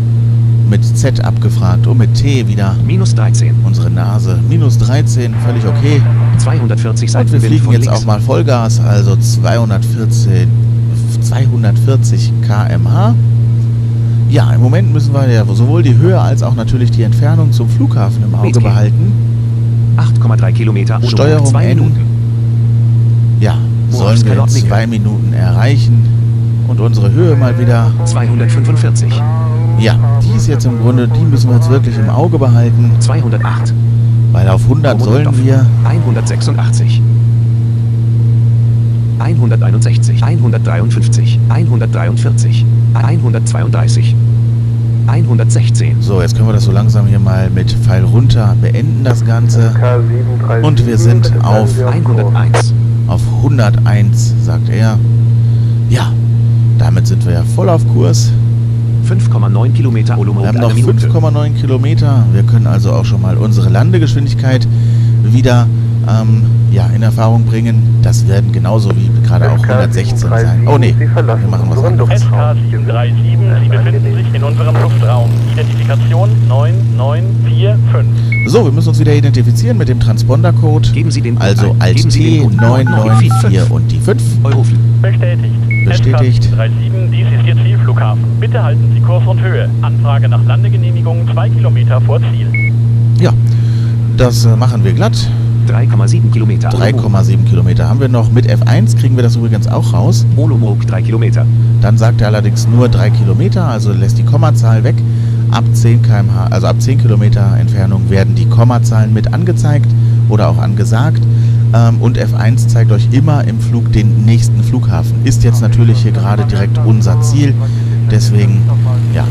Mit Z abgefragt und mit T wieder Minus 13. unsere Nase. Minus 13, völlig okay. 240 Und wir fliegen jetzt links. auch mal Vollgas, also 214, 240 km/h. Ja, im Moment müssen wir ja sowohl die Höhe als auch natürlich die Entfernung zum Flughafen im Auge behalten. 8,3 Kilometer. Steuerung 2 N. Minuten. Ja, sollen wir in zwei Minuten erreichen. Und unsere Höhe mal wieder. 245. Ja, die ist jetzt im Grunde, die müssen wir jetzt wirklich im Auge behalten, 208. weil auf 100 sollen wir 186. 161, 153, 143, 132, 116, So, jetzt können wir das so langsam hier mal mit Pfeil runter beenden, das Ganze. K737, Und wir sind auf Sie Kurs. 101, Auf 101, sagt er. Ja, damit sind wir ja voll auf Kurs. 5,9 Kilometer Olomouc Wir haben noch Minute. 5,9 Kilometer. Wir können also auch schon mal unsere Landegeschwindigkeit wieder ähm, ja, in Erfahrung bringen. Das werden genauso wie gerade auch 116 sein. Oh nee, wir machen was anderes. Luftraum. SK737, Sie befinden sich in unserem Luftraum. Identifikation 9945. So, wir müssen uns wieder identifizieren mit dem Transponder-Code. Geben Sie den Code Also. Alt T den Code 994 und die 5. Euroflug. Bestätigt. Bestätigt. SK737, dies ist Ihr Zielflughafen. Bitte halten Sie Kurs und Höhe. Anfrage nach Landegenehmigung 2 Kilometer vor Ziel. Ja, das äh, machen wir glatt. 3,7 Kilometer Olomouc. 3,7 Kilometer haben wir noch. Mit F1 kriegen wir das übrigens auch raus. Olomouc 3 Kilometer. Dann sagt er allerdings nur 3 Kilometer, also lässt die Kommazahl weg. Ab 10 km/h, also ab 10 Kilometer Entfernung werden die Kommazahlen mit angezeigt oder auch angesagt. Ähm, und F1 zeigt euch immer im Flug den nächsten Flughafen. Ist jetzt natürlich hier gerade direkt unser Ziel. Deswegen, ja,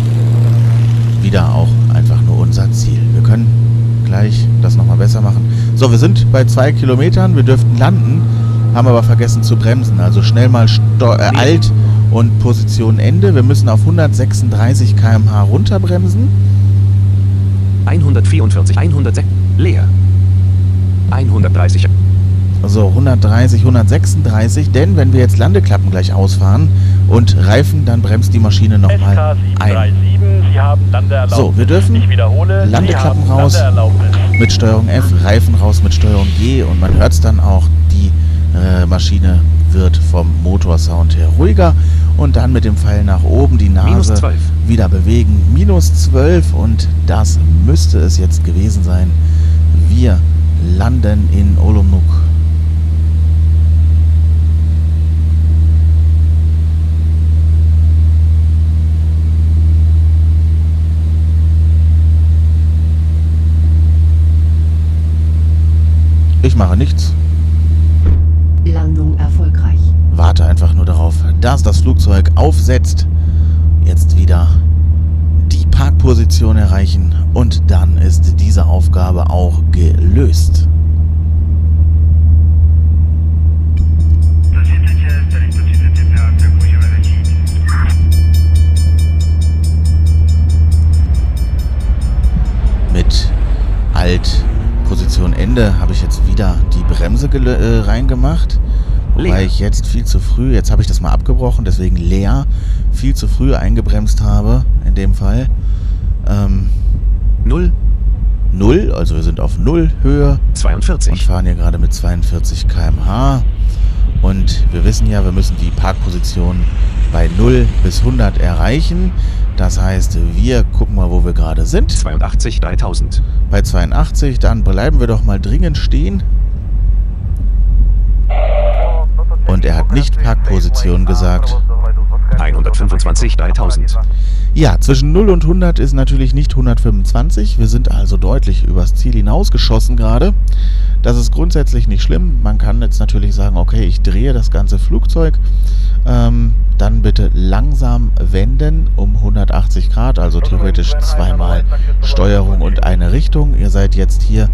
wieder auch einfach nur unser Ziel. Wir können gleich das nochmal besser machen. So, wir sind bei 2 Kilometern. Wir dürften landen, haben aber vergessen zu bremsen. Also schnell mal äh, Alt und Position Ende. Wir müssen auf 136 km/h runterbremsen. 144, 106, leer. 130, So, 130, 136. Denn wenn wir jetzt Landeklappen gleich ausfahren und Reifen, dann bremst die Maschine nochmal ein. SK737, Sie haben Landeerlaubnis. So, wir dürfen Ich wiederhole, Landeklappen raus. Mit Steuerung F, Reifen raus mit Steuerung G und man hört es dann auch, die äh, Maschine wird vom Motorsound her ruhiger und dann mit dem Pfeil nach oben die Nase 12. wieder bewegen. Minus 12 und das müsste es jetzt gewesen sein. Wir landen in Olomouc. Ich mache nichts. Landung erfolgreich. Warte einfach nur darauf, dass das Flugzeug aufsetzt. Jetzt wieder die Parkposition erreichen und dann ist diese Aufgabe auch gelöst. Mit Alt Ende habe ich jetzt wieder die Bremse äh, reingemacht. Wobei ich jetzt viel zu früh, jetzt habe ich das mal abgebrochen, deswegen leer, viel zu früh eingebremst habe, in dem Fall. Ähm, 0, 0, also wir sind auf 0 Höhe und 42, fahren hier gerade mit 42 km/h. Und wir wissen ja, wir müssen die Parkposition bei 0 bis 100 erreichen. Das heißt, wir gucken mal, wo wir gerade sind. 82, 3000, Bei 82, dann bleiben wir doch mal dringend stehen. Und er hat nicht Parkposition gesagt. 125, 3000, Ja, zwischen 0 und 100 ist natürlich nicht 125. Wir sind also deutlich übers Ziel hinausgeschossen gerade. Das ist grundsätzlich nicht schlimm. Man kann jetzt natürlich sagen, okay, ich drehe das ganze Flugzeug. Ähm, dann bitte langsam wenden um 180 Grad, also theoretisch zweimal Steuerung und eine Richtung. Ihr seid jetzt hier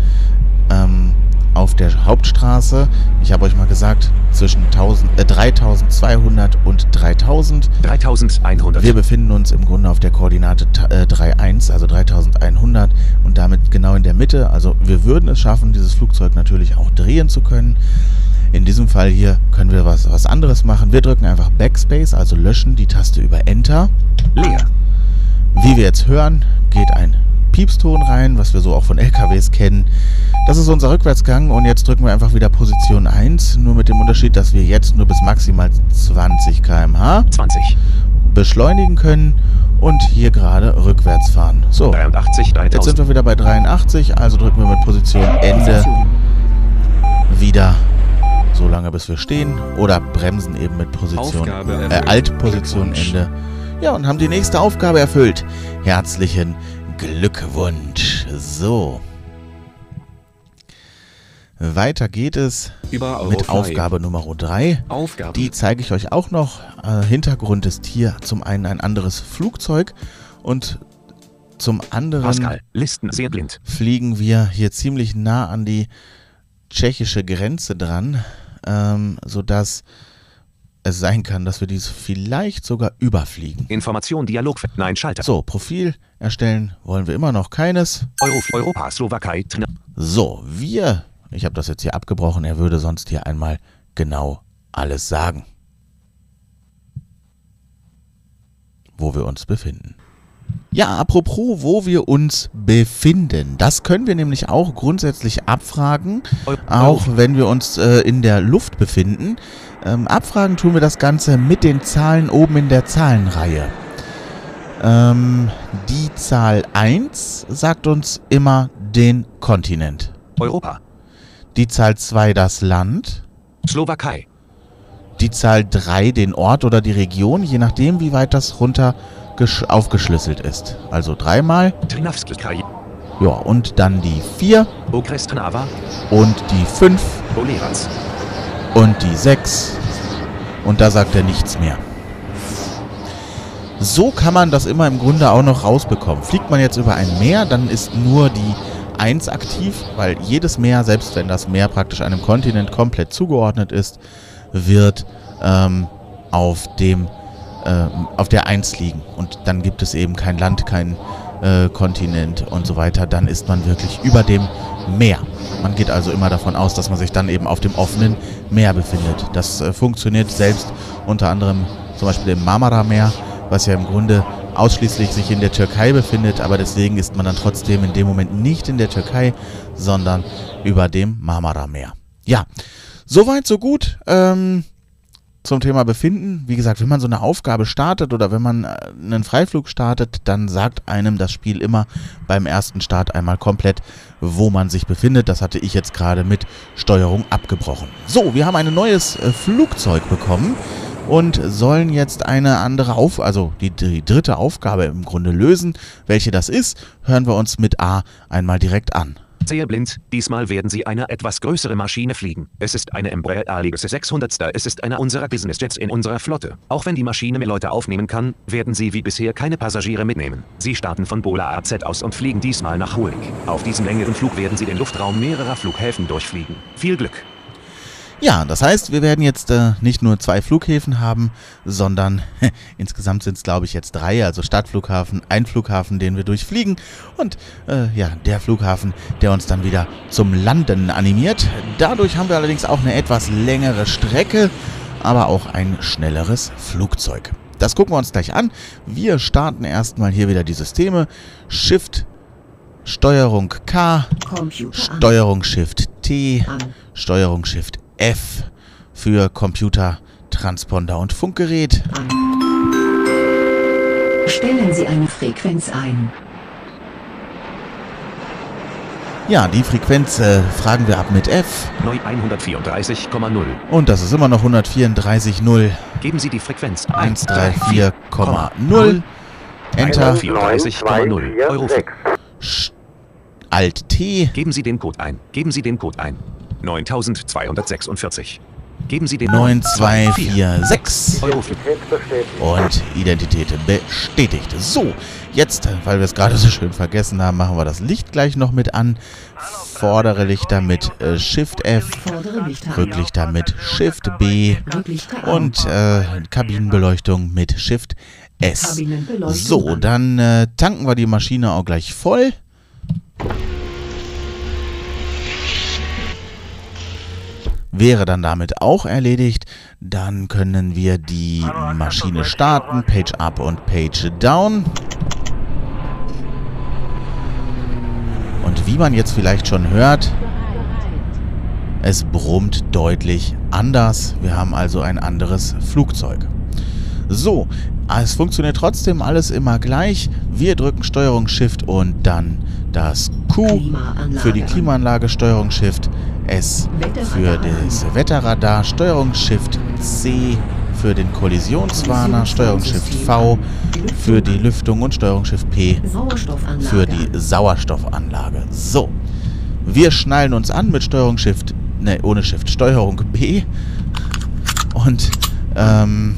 Hauptstraße. Ich habe euch mal gesagt, zwischen 1000, äh, 3200 und 3000. 3100, Wir befinden uns im Grunde auf der Koordinate äh, 3.1, also 3100 und damit genau in der Mitte. Also wir würden es schaffen, dieses Flugzeug natürlich auch drehen zu können. In diesem Fall hier können wir was, was anderes machen. Wir drücken einfach Backspace, also löschen die Taste über Enter. leer, Wie wir jetzt hören, geht ein Piepston rein, was wir so auch von LKWs kennen. Das ist unser Rückwärtsgang und jetzt drücken wir einfach wieder Position 1, nur mit dem Unterschied, dass wir jetzt nur bis maximal 20 km/h 20, beschleunigen können und hier gerade rückwärts fahren. So, 83, jetzt sind 3000, wir wieder bei 83, also drücken wir mit Position Ende wieder so lange bis wir stehen oder bremsen eben mit Position äh. Alt-Position. Ende. Ja, und haben die nächste Aufgabe erfüllt. Herzlichen Glückwunsch. So. Weiter geht es Über mit. Aufgabe Nummer 3. Aufgaben. Die zeige ich euch auch noch. Äh, Hintergrund ist hier zum einen ein anderes Flugzeug und zum anderen Pascal, Listen sehr blind, fliegen wir hier ziemlich nah an die tschechische Grenze dran, ähm, sodass es sein kann, dass wir dies vielleicht sogar überfliegen. Information, Dialog, nein, Schalter, So, Profil erstellen wollen wir immer noch keines. Euro, Europa, Slowakei, So, wir, ich habe das jetzt hier abgebrochen, er würde sonst hier einmal genau alles sagen, wo wir uns befinden. Ja, apropos, wo wir uns befinden. Das können wir nämlich auch grundsätzlich abfragen, auch wenn wir uns äh, in der Luft befinden. Ähm, abfragen tun wir das Ganze mit den Zahlen oben in der Zahlenreihe. Ähm, die Zahl 1 sagt uns immer den Kontinent. Europa, Die Zahl 2 das Land. Slowakei, Die Zahl 3 den Ort oder die Region, je nachdem, wie weit das runter gesch- aufgeschlüsselt ist. Also dreimal. Trinavskaya, Ja, und dann die 4 Okres Trnava, und die 5 Bolerac, und die 6. Und da sagt er nichts mehr. So kann man das immer im Grunde auch noch rausbekommen. Fliegt man jetzt über ein Meer, dann ist nur die 1 aktiv, weil jedes Meer, selbst wenn das Meer praktisch einem Kontinent komplett zugeordnet ist, wird ähm, auf dem ähm, auf der 1 liegen. Und dann gibt es eben kein Land, kein äh, Kontinent und so weiter. Dann ist man wirklich über dem Meer. Man geht also immer davon aus, dass man sich dann eben auf dem offenen Meer befindet. Das äh, funktioniert selbst unter anderem zum Beispiel im Marmara-Meer, was ja im Grunde ausschließlich sich in der Türkei befindet, aber deswegen ist man dann trotzdem in dem Moment nicht in der Türkei, sondern über dem Marmara-Meer. Ja, soweit, so gut. Ähm, zum Thema Befinden. Wie gesagt, wenn man so eine Aufgabe startet oder wenn man äh, einen Freiflug startet, dann sagt einem das Spiel immer beim ersten Start einmal komplett, wo man sich befindet. Das hatte ich jetzt gerade mit Steuerung abgebrochen. So, wir haben ein neues äh, Flugzeug bekommen und sollen jetzt eine andere Auf, also die, die dritte Aufgabe im Grunde lösen. Welche das ist, hören wir uns mit A einmal direkt an. Sehr blind, diesmal werden Sie eine etwas größere Maschine fliegen. Es ist eine Embraer Legacy 600. Es ist einer unserer Businessjets in unserer Flotte. Auch wenn die Maschine mehr Leute aufnehmen kann, werden Sie wie bisher keine Passagiere mitnehmen. Sie starten von Bola AZ aus und fliegen diesmal nach Hulik. Auf diesem längeren Flug werden Sie den Luftraum mehrerer Flughäfen durchfliegen. Viel Glück. Ja, das heißt, wir werden jetzt äh, nicht nur zwei Flughäfen haben, sondern (laughs) insgesamt sind es, glaube ich, jetzt drei. Also Stadtflughafen, ein Flughafen, den wir durchfliegen und äh, ja, der Flughafen, der uns dann wieder zum Landen animiert. Dadurch haben wir allerdings auch eine etwas längere Strecke, aber auch ein schnelleres Flugzeug. Das gucken wir uns gleich an. Wir starten erstmal hier wieder die Systeme. Shift, Steuerung K, Computer. Steuerung Shift T, An. Steuerung Shift F für Computer, Transponder und Funkgerät. Stellen Sie eine Frequenz ein. Ja, die Frequenz äh, fragen wir ab mit F Neu 134,0. und das ist immer noch 134.0 Geben Sie die Frequenz 134,0. Enter, 134,0 Euro. Alt T, Geben Sie den Code ein. Geben Sie den Code ein. 9246. Geben Sie den 9246 Euro. Identität bestätigt. und Identität bestätigt. So, jetzt, weil wir es gerade so schön vergessen haben, machen wir das Licht gleich noch mit an. Vordere Lichter mit äh, Shift F. Rücklichter mit Shift B und äh, Kabinenbeleuchtung mit Shift S. So, an. dann äh, tanken wir die Maschine auch gleich voll. Wäre dann damit auch erledigt, dann können wir die Maschine starten, Page Up und Page Down. Und wie man jetzt vielleicht schon hört, es brummt deutlich anders. Wir haben also ein anderes Flugzeug. So, es funktioniert trotzdem alles immer gleich. Wir drücken Steuerung Shift und dann das Q für die an. Klimaanlage, Steuerung Shift S für das Wetterradar, Steuerung Shift C für den Kollisionswarner, Steuerung Shift V für die Lüftung und Steuerung Shift P für die an. Sauerstoffanlage. So, wir schnallen uns an mit Steuerung Shift, ne, ohne Shift, Steuerung B. Und ähm,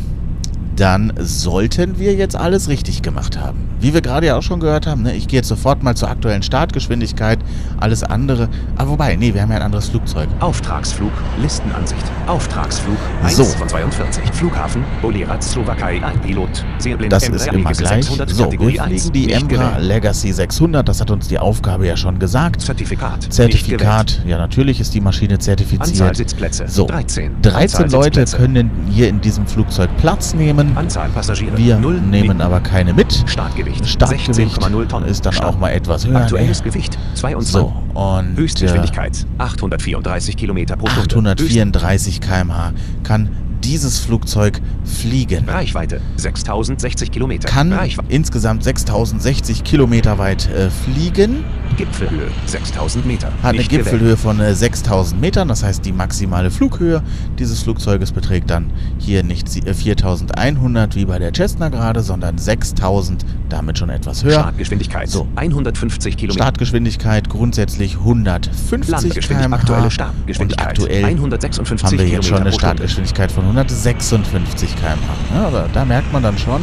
dann sollten wir jetzt alles richtig gemacht haben. Wie wir gerade ja auch schon gehört haben, ne, ich gehe jetzt sofort mal zur aktuellen Startgeschwindigkeit, alles andere. Aber wobei, nee, wir haben ja ein anderes Flugzeug. Auftragsflug, Listenansicht. Auftragsflug 1 So. von 42. Flughafen, Bolerac, Slowakei, ein Pilot. Seeblind, Das ist immer gleich. 600, So, wir 1, fliegen die Embraer gewählt. Legacy 600. Das hat uns die Aufgabe ja schon gesagt. Zertifikat. Zertifikat, ja natürlich ist die Maschine gewählt. Anzahl zertifiziert. Sitzplätze. So, 13. 13 Anzahl Leute können hier in diesem Flugzeug Platz nehmen. Anzahl Passagiere. Wir 0. nehmen aber keine mit. Startgewicht. Startgewicht 16,0 Tonnen. ist dann Start. auch mal etwas höher. Aktuelles ne? Gewicht 22. So, und äh, Höchstgeschwindigkeit 834 Kilometer pro Stunde. 834 km/h kann dieses Flugzeug fliegen. Reichweite 6060 Kilometer. Kann Reichweite. insgesamt 6060 Kilometer weit äh, fliegen. Gipfelhöhe 6000 Meter. Hat eine Nicht gewählt. Gipfelhöhe von äh, 6000 Metern, das heißt die maximale Flughöhe dieses Flugzeuges beträgt dann hier nicht sie- äh, 4100 wie bei der Cessna gerade, sondern 6000, damit schon etwas höher. Startgeschwindigkeit So. 150 Kilometer. Startgeschwindigkeit grundsätzlich 150 Landgeschwindigkeit. km/h. Aktuelle Und Startgeschwindigkeit aktuell 156 haben wir jetzt schon eine. Startgeschwindigkeit von 156 km/h. Ja, aber da merkt man dann schon,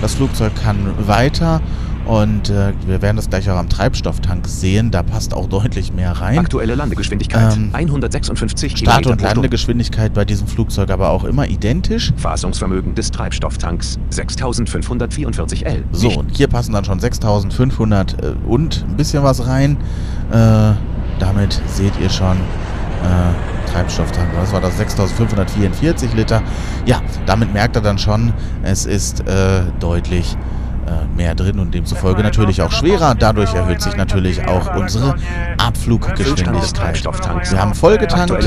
das Flugzeug kann weiter und äh, wir werden das gleich auch am Treibstofftank sehen. Da passt auch deutlich mehr rein. Aktuelle Landegeschwindigkeit Ähm, 156 Start- und. Landegeschwindigkeit bei diesem Flugzeug aber auch immer identisch. Fassungsvermögen des Treibstofftanks 6544 L. So, und hier passen dann schon 6500 äh, und ein bisschen was rein. Äh, damit seht ihr schon äh, Treibstofftank. Was war das? 6544 Liter. Ja, damit merkt er dann schon, es ist äh, deutlich mehr drin und demzufolge natürlich auch schwerer. Dadurch erhöht sich natürlich auch unsere Abfluggeschwindigkeit. Wir haben vollgetankt und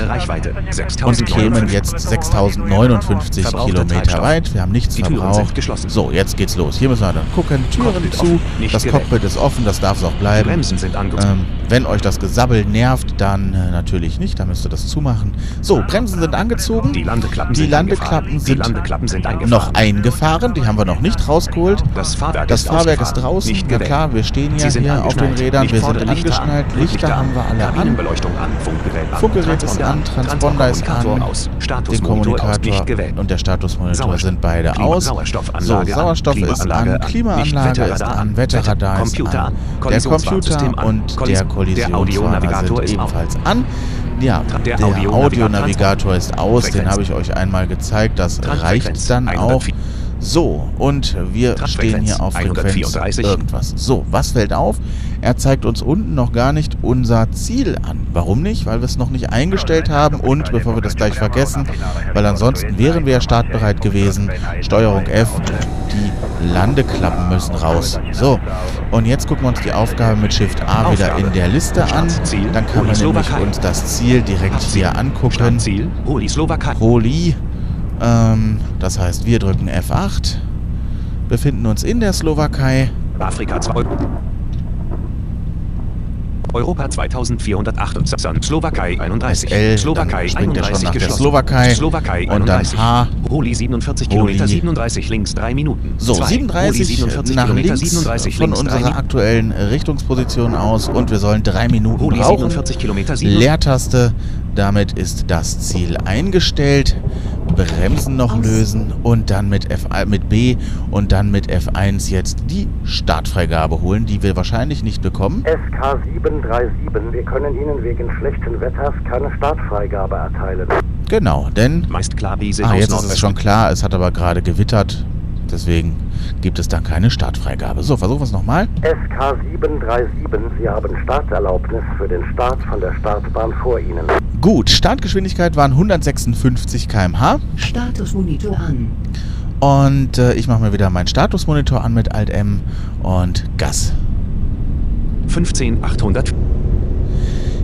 6000 kämen jetzt 6059 Verbrauchter Kilometer weit. Wir haben nichts verbraucht. So, jetzt geht's los. Hier müssen wir dann gucken. Türen zu. Das. Cockpit ist offen, das darf es auch bleiben. Ähm, wenn euch das Gesabbel nervt, dann äh, natürlich nicht. Dann müsst ihr das zumachen. So, Bremsen sind angezogen. Die Landeklappen sind noch eingefahren. Die haben wir noch nicht rausgeholt. Das Fahrwerk Das Fahrwerk ist draußen. Nicht Na klar, wir stehen ja hier auf den. Rädern. Wir sind Lichter an. angeschnallt. Lichter haben wir alle an. Funkgerät ist an, Transponder ist an. Den Statusmonitor aus. Nicht Kommunikator und der Statusmonitor sind beide aus. So. Sauerstoff ist an, an. Klimaanlage ist an. Wetterradar ist Computer an. Der Computer und der Audionavigator sind ebenfalls an. Ja, Der der Audionavigator ist aus, den habe ich euch einmal gezeigt, das reicht dann auch. 104. So, und wir stehen hier auf Frequenz 134. irgendwas. So, was fällt auf? Er zeigt uns unten noch gar nicht unser Ziel an. Warum nicht? Weil wir es noch nicht eingestellt haben und, bevor wir das gleich vergessen, weil ansonsten wären wir ja startbereit gewesen, Steuerung F, die Landeklappen müssen raus. So, und jetzt gucken wir uns die Aufgabe mit Shift A wieder in der Liste an. Dann kann man nämlich uns das Ziel direkt hier angucken. Holi. Ähm, das heißt, wir drücken F8, befinden uns in der Slowakei. Afrika 2. Europa 2428, Slowakei 31, SL, Slowakei dann springt er schon 31 nach der geschlossen. Slowakei. Slowakei Und dann 31, H. Holi 47 Holi. Kilometer 37 links 3 Minuten. So, Zwei. 37 Holi 47 nach Kilometer links 37 von links 3 unserer aktuellen Richtungsposition aus und wir sollen drei Minuten Holi brauchen. 47 Kilometer 7. Leertaste, damit ist das Ziel eingestellt. Bremsen noch Aus. lösen und dann mit, F, mit B und dann mit F1 jetzt die Startfreigabe holen, die wir wahrscheinlich nicht bekommen. SK737, wir können Ihnen wegen schlechten Wetters keine Startfreigabe erteilen. Genau, denn Meist klar Wiese Ah, jetzt ist es schon klar, es hat aber gerade gewittert. Deswegen gibt es dann keine Startfreigabe. So, versuchen wir es nochmal. SK737, Sie haben Starterlaubnis für den Start von der Startbahn vor Ihnen. Gut, Startgeschwindigkeit waren 156 km/h. Statusmonitor an. Und äh, ich mache mir wieder meinen Statusmonitor an mit Alt M und Gas. 15 800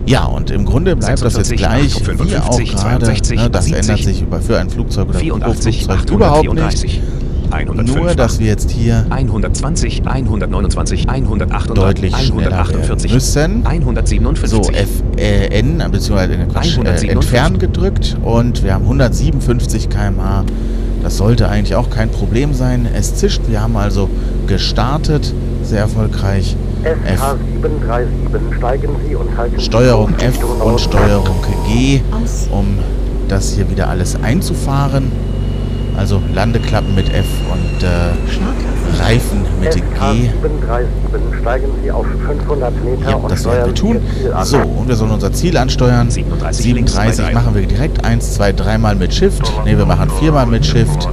Ja, und im Grunde bleibt das jetzt 46, gleich wie 55, auch gerade. 62, Ne, das 70, ändert sich über für ein Flugzeug oder 84 Flugzeug überhaupt nicht. 834 105 Nur, dass wir jetzt hier 120, 129, 138, deutlich schneller werden 148, müssen. 157. So, F, äh, N, beziehungsweise äh, Quatsch, äh, 157. entfernen gedrückt und wir haben 157 km/h. Das sollte eigentlich auch kein Problem sein. Es zischt, wir haben also gestartet, sehr erfolgreich. F, SK737, steigen Sie und halten Sie Steuerung F und. Steuerung G, um das hier wieder alles einzufahren. Also Landeklappen mit F und äh. Reifen mit G. SK737, steigen Sie auf 500 Meter Ja, das werden wir tun. So, und wir sollen unser Ziel ansteuern. 37 links, 37 zwei, drei. machen wir direkt. 1, 2, 3 Mal mit Shift. Ne, wir machen viermal mit Shift.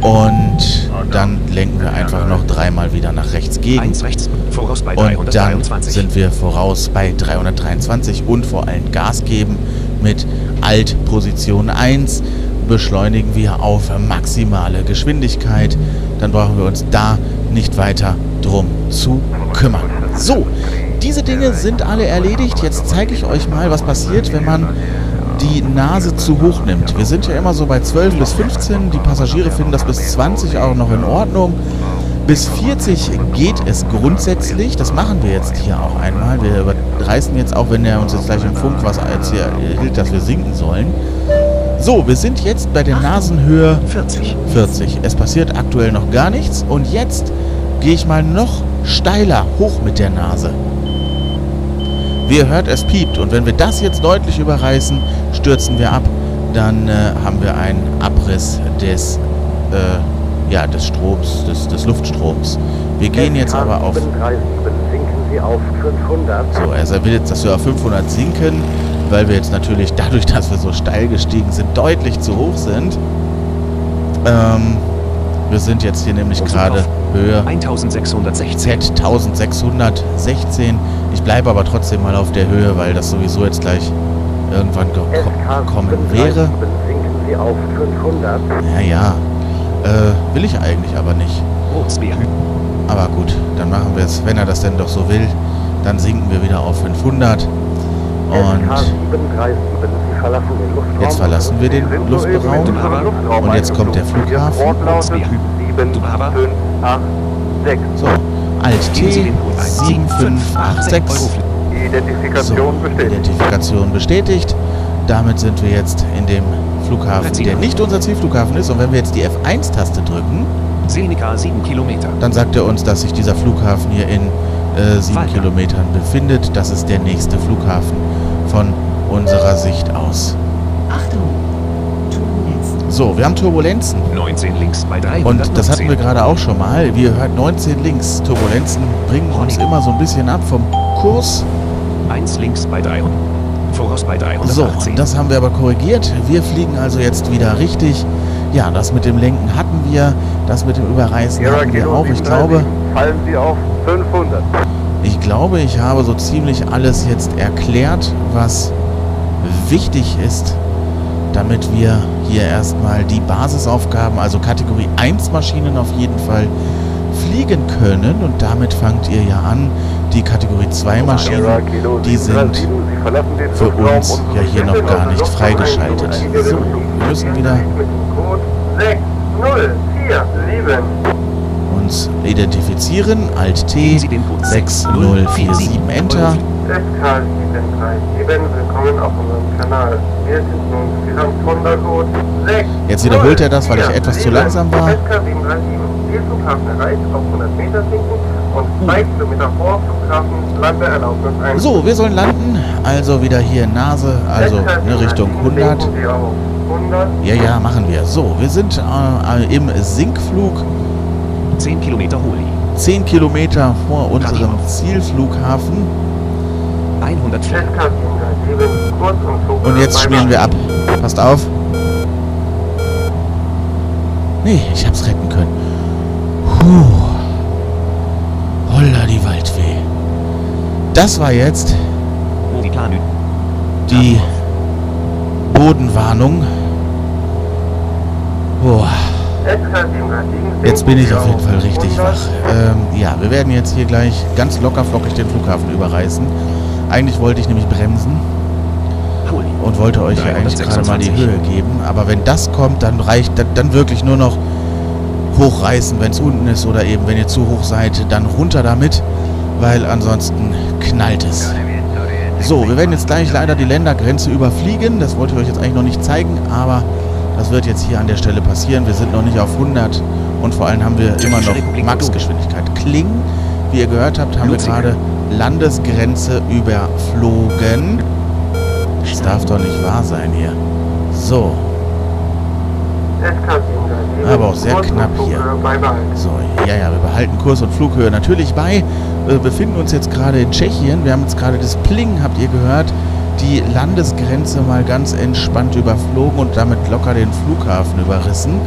Und dann lenken wir einfach noch dreimal wieder nach rechts gegen. 1 rechts, voraus bei Und dann 323. sind wir voraus bei 323 und vor allem Gas geben mit Alt Position 1. Beschleunigen wir auf maximale Geschwindigkeit. Dann brauchen wir uns da nicht weiter drum zu kümmern. So, diese Dinge sind alle erledigt. Jetzt zeige ich euch mal, was passiert, wenn man die Nase zu hoch nimmt. Wir sind ja immer so bei 12 bis 15. Die Passagiere finden das bis 20 auch noch in Ordnung. Bis 40 geht es grundsätzlich. Das machen wir jetzt hier auch einmal. Wir überreißen jetzt auch, wenn er uns jetzt gleich im Funk was erzählt, dass wir sinken sollen. So, wir sind jetzt bei der Nasenhöhe 40. 40. Es passiert aktuell noch gar nichts. Und jetzt gehe ich mal noch steiler hoch mit der Nase. Wie ihr hört, es piept. Und wenn wir das jetzt deutlich überreißen, stürzen wir ab. Dann äh, haben wir einen Abriss des, äh, ja, des Stroms, des, des Luftstroms. Wir gehen jetzt aber auf... SK737, sinken Sie auf 500. So, er will jetzt, dass wir auf 500 sinken, weil wir jetzt natürlich dadurch, dass wir so steil gestiegen sind, deutlich zu hoch sind. Ähm, wir sind jetzt hier nämlich gerade Höhe 1616. Z 1616. Ich bleibe aber trotzdem mal auf der Höhe, weil das sowieso jetzt gleich irgendwann ge ko- kommen SK737, wäre. sinken Sie auf 500. Ja, ja. Äh, will ich eigentlich aber nicht. Aber gut, dann machen wir es, wenn er das denn doch so will. Dann sinken wir wieder auf 500. Und SK737, Sie verlassen den Luftraum. Jetzt verlassen wir den Luftraum. Und jetzt kommt der Flughafen. Wortlaut ist Rotsbeer. 7, Dubava. 5, 8, 6. so, Alt T den Code ein. 7586. Euroflug. Identifikation So, bestätigt. Identifikation bestätigt. Damit sind wir jetzt in dem Flughafen, der nicht unser Zielflughafen ist. Und wenn wir jetzt die F1-Taste drücken, Seneca 7 Kilometer. dann sagt er uns, dass sich dieser Flughafen hier in äh, sieben Walter. Kilometern befindet. Das ist der nächste Flughafen von unserer Sicht aus. Achtung. Turbulenzen. So, wir haben Turbulenzen. 19 links bei 319. Und das hatten wir gerade auch schon mal. Wie ihr hört, 19 links. Turbulenzen bringen uns immer so ein bisschen ab vom Kurs. 1 links bei 300. Voraus bei So, 318. das haben wir aber korrigiert. Wir fliegen also jetzt wieder richtig. Ja, das mit dem Lenken hatten wir, das mit dem Überreißen hatten wir auch. Ich 737, glaube, Fallen Sie auf 500. ich glaube, ich habe so ziemlich alles jetzt erklärt, was wichtig ist, damit wir hier erstmal die Basisaufgaben, also Kategorie 1 Maschinen auf jeden Fall fliegen können. Und damit fangt ihr ja an. Die Kategorie 2 Maschinen, die sind 737, Sie verlassen den für uns ja hier noch gar nicht freigeschaltet. So, wir müssen wieder Mit dem Code 6047. uns identifizieren. Alt T Geben Sie den Code 6047 Enter. SK737, willkommen auf unserem Kanal. Wir sind nun Gesamtkundercode 6. Jetzt wiederholt er das, weil ich etwas zu langsam war. SK737, Zielflughafen erreicht auf 100 Meter sinken und 2 Kilometer vor Flughafen Landeerlaubnis ein. So, wir sollen landen. Also wieder hier in Nase, also ne, Richtung 100. Sinken Sie auf 100. Ja, ja, machen wir. So, wir sind äh, im Sinkflug 10 Kilometer Holi. 10 Kilometer vor unserem Zielflughafen. 100 Flug. SK737, kurz und jetzt spielen wir ab. Passt auf. Nee, ich hab's retten können. Puh. Holla die Waldweh. Das war jetzt die Bodenwarnung. Boah, jetzt bin ich auf jeden Fall richtig wach. Ähm, ja, wir werden jetzt hier gleich ganz locker flockig den Flughafen überreißen. Eigentlich wollte ich nämlich bremsen und wollte euch hier eigentlich gerade mal die Höhe geben. Aber wenn das kommt, dann reicht dann, dann wirklich nur noch hochreißen, wenn es unten ist oder eben, wenn ihr zu hoch seid, dann runter damit, weil ansonsten knallt es. So, wir werden jetzt gleich leider die Ländergrenze überfliegen. Das wollte ich euch jetzt eigentlich noch nicht zeigen, aber das wird jetzt hier an der Stelle passieren. Wir sind noch nicht auf 100 und vor allem haben wir immer noch Maxgeschwindigkeit. Kling, wie ihr gehört habt, haben wir gerade Landesgrenze überflogen. Das darf doch nicht wahr sein hier. So, Aber auch sehr knapp hier. So, ja, ja, wir behalten Kurs und Flughöhe natürlich bei. Wir befinden uns jetzt gerade in Tschechien. Wir haben jetzt gerade das Pling, habt ihr gehört, die Landesgrenze mal ganz entspannt überflogen und damit locker den Flughafen überrissen.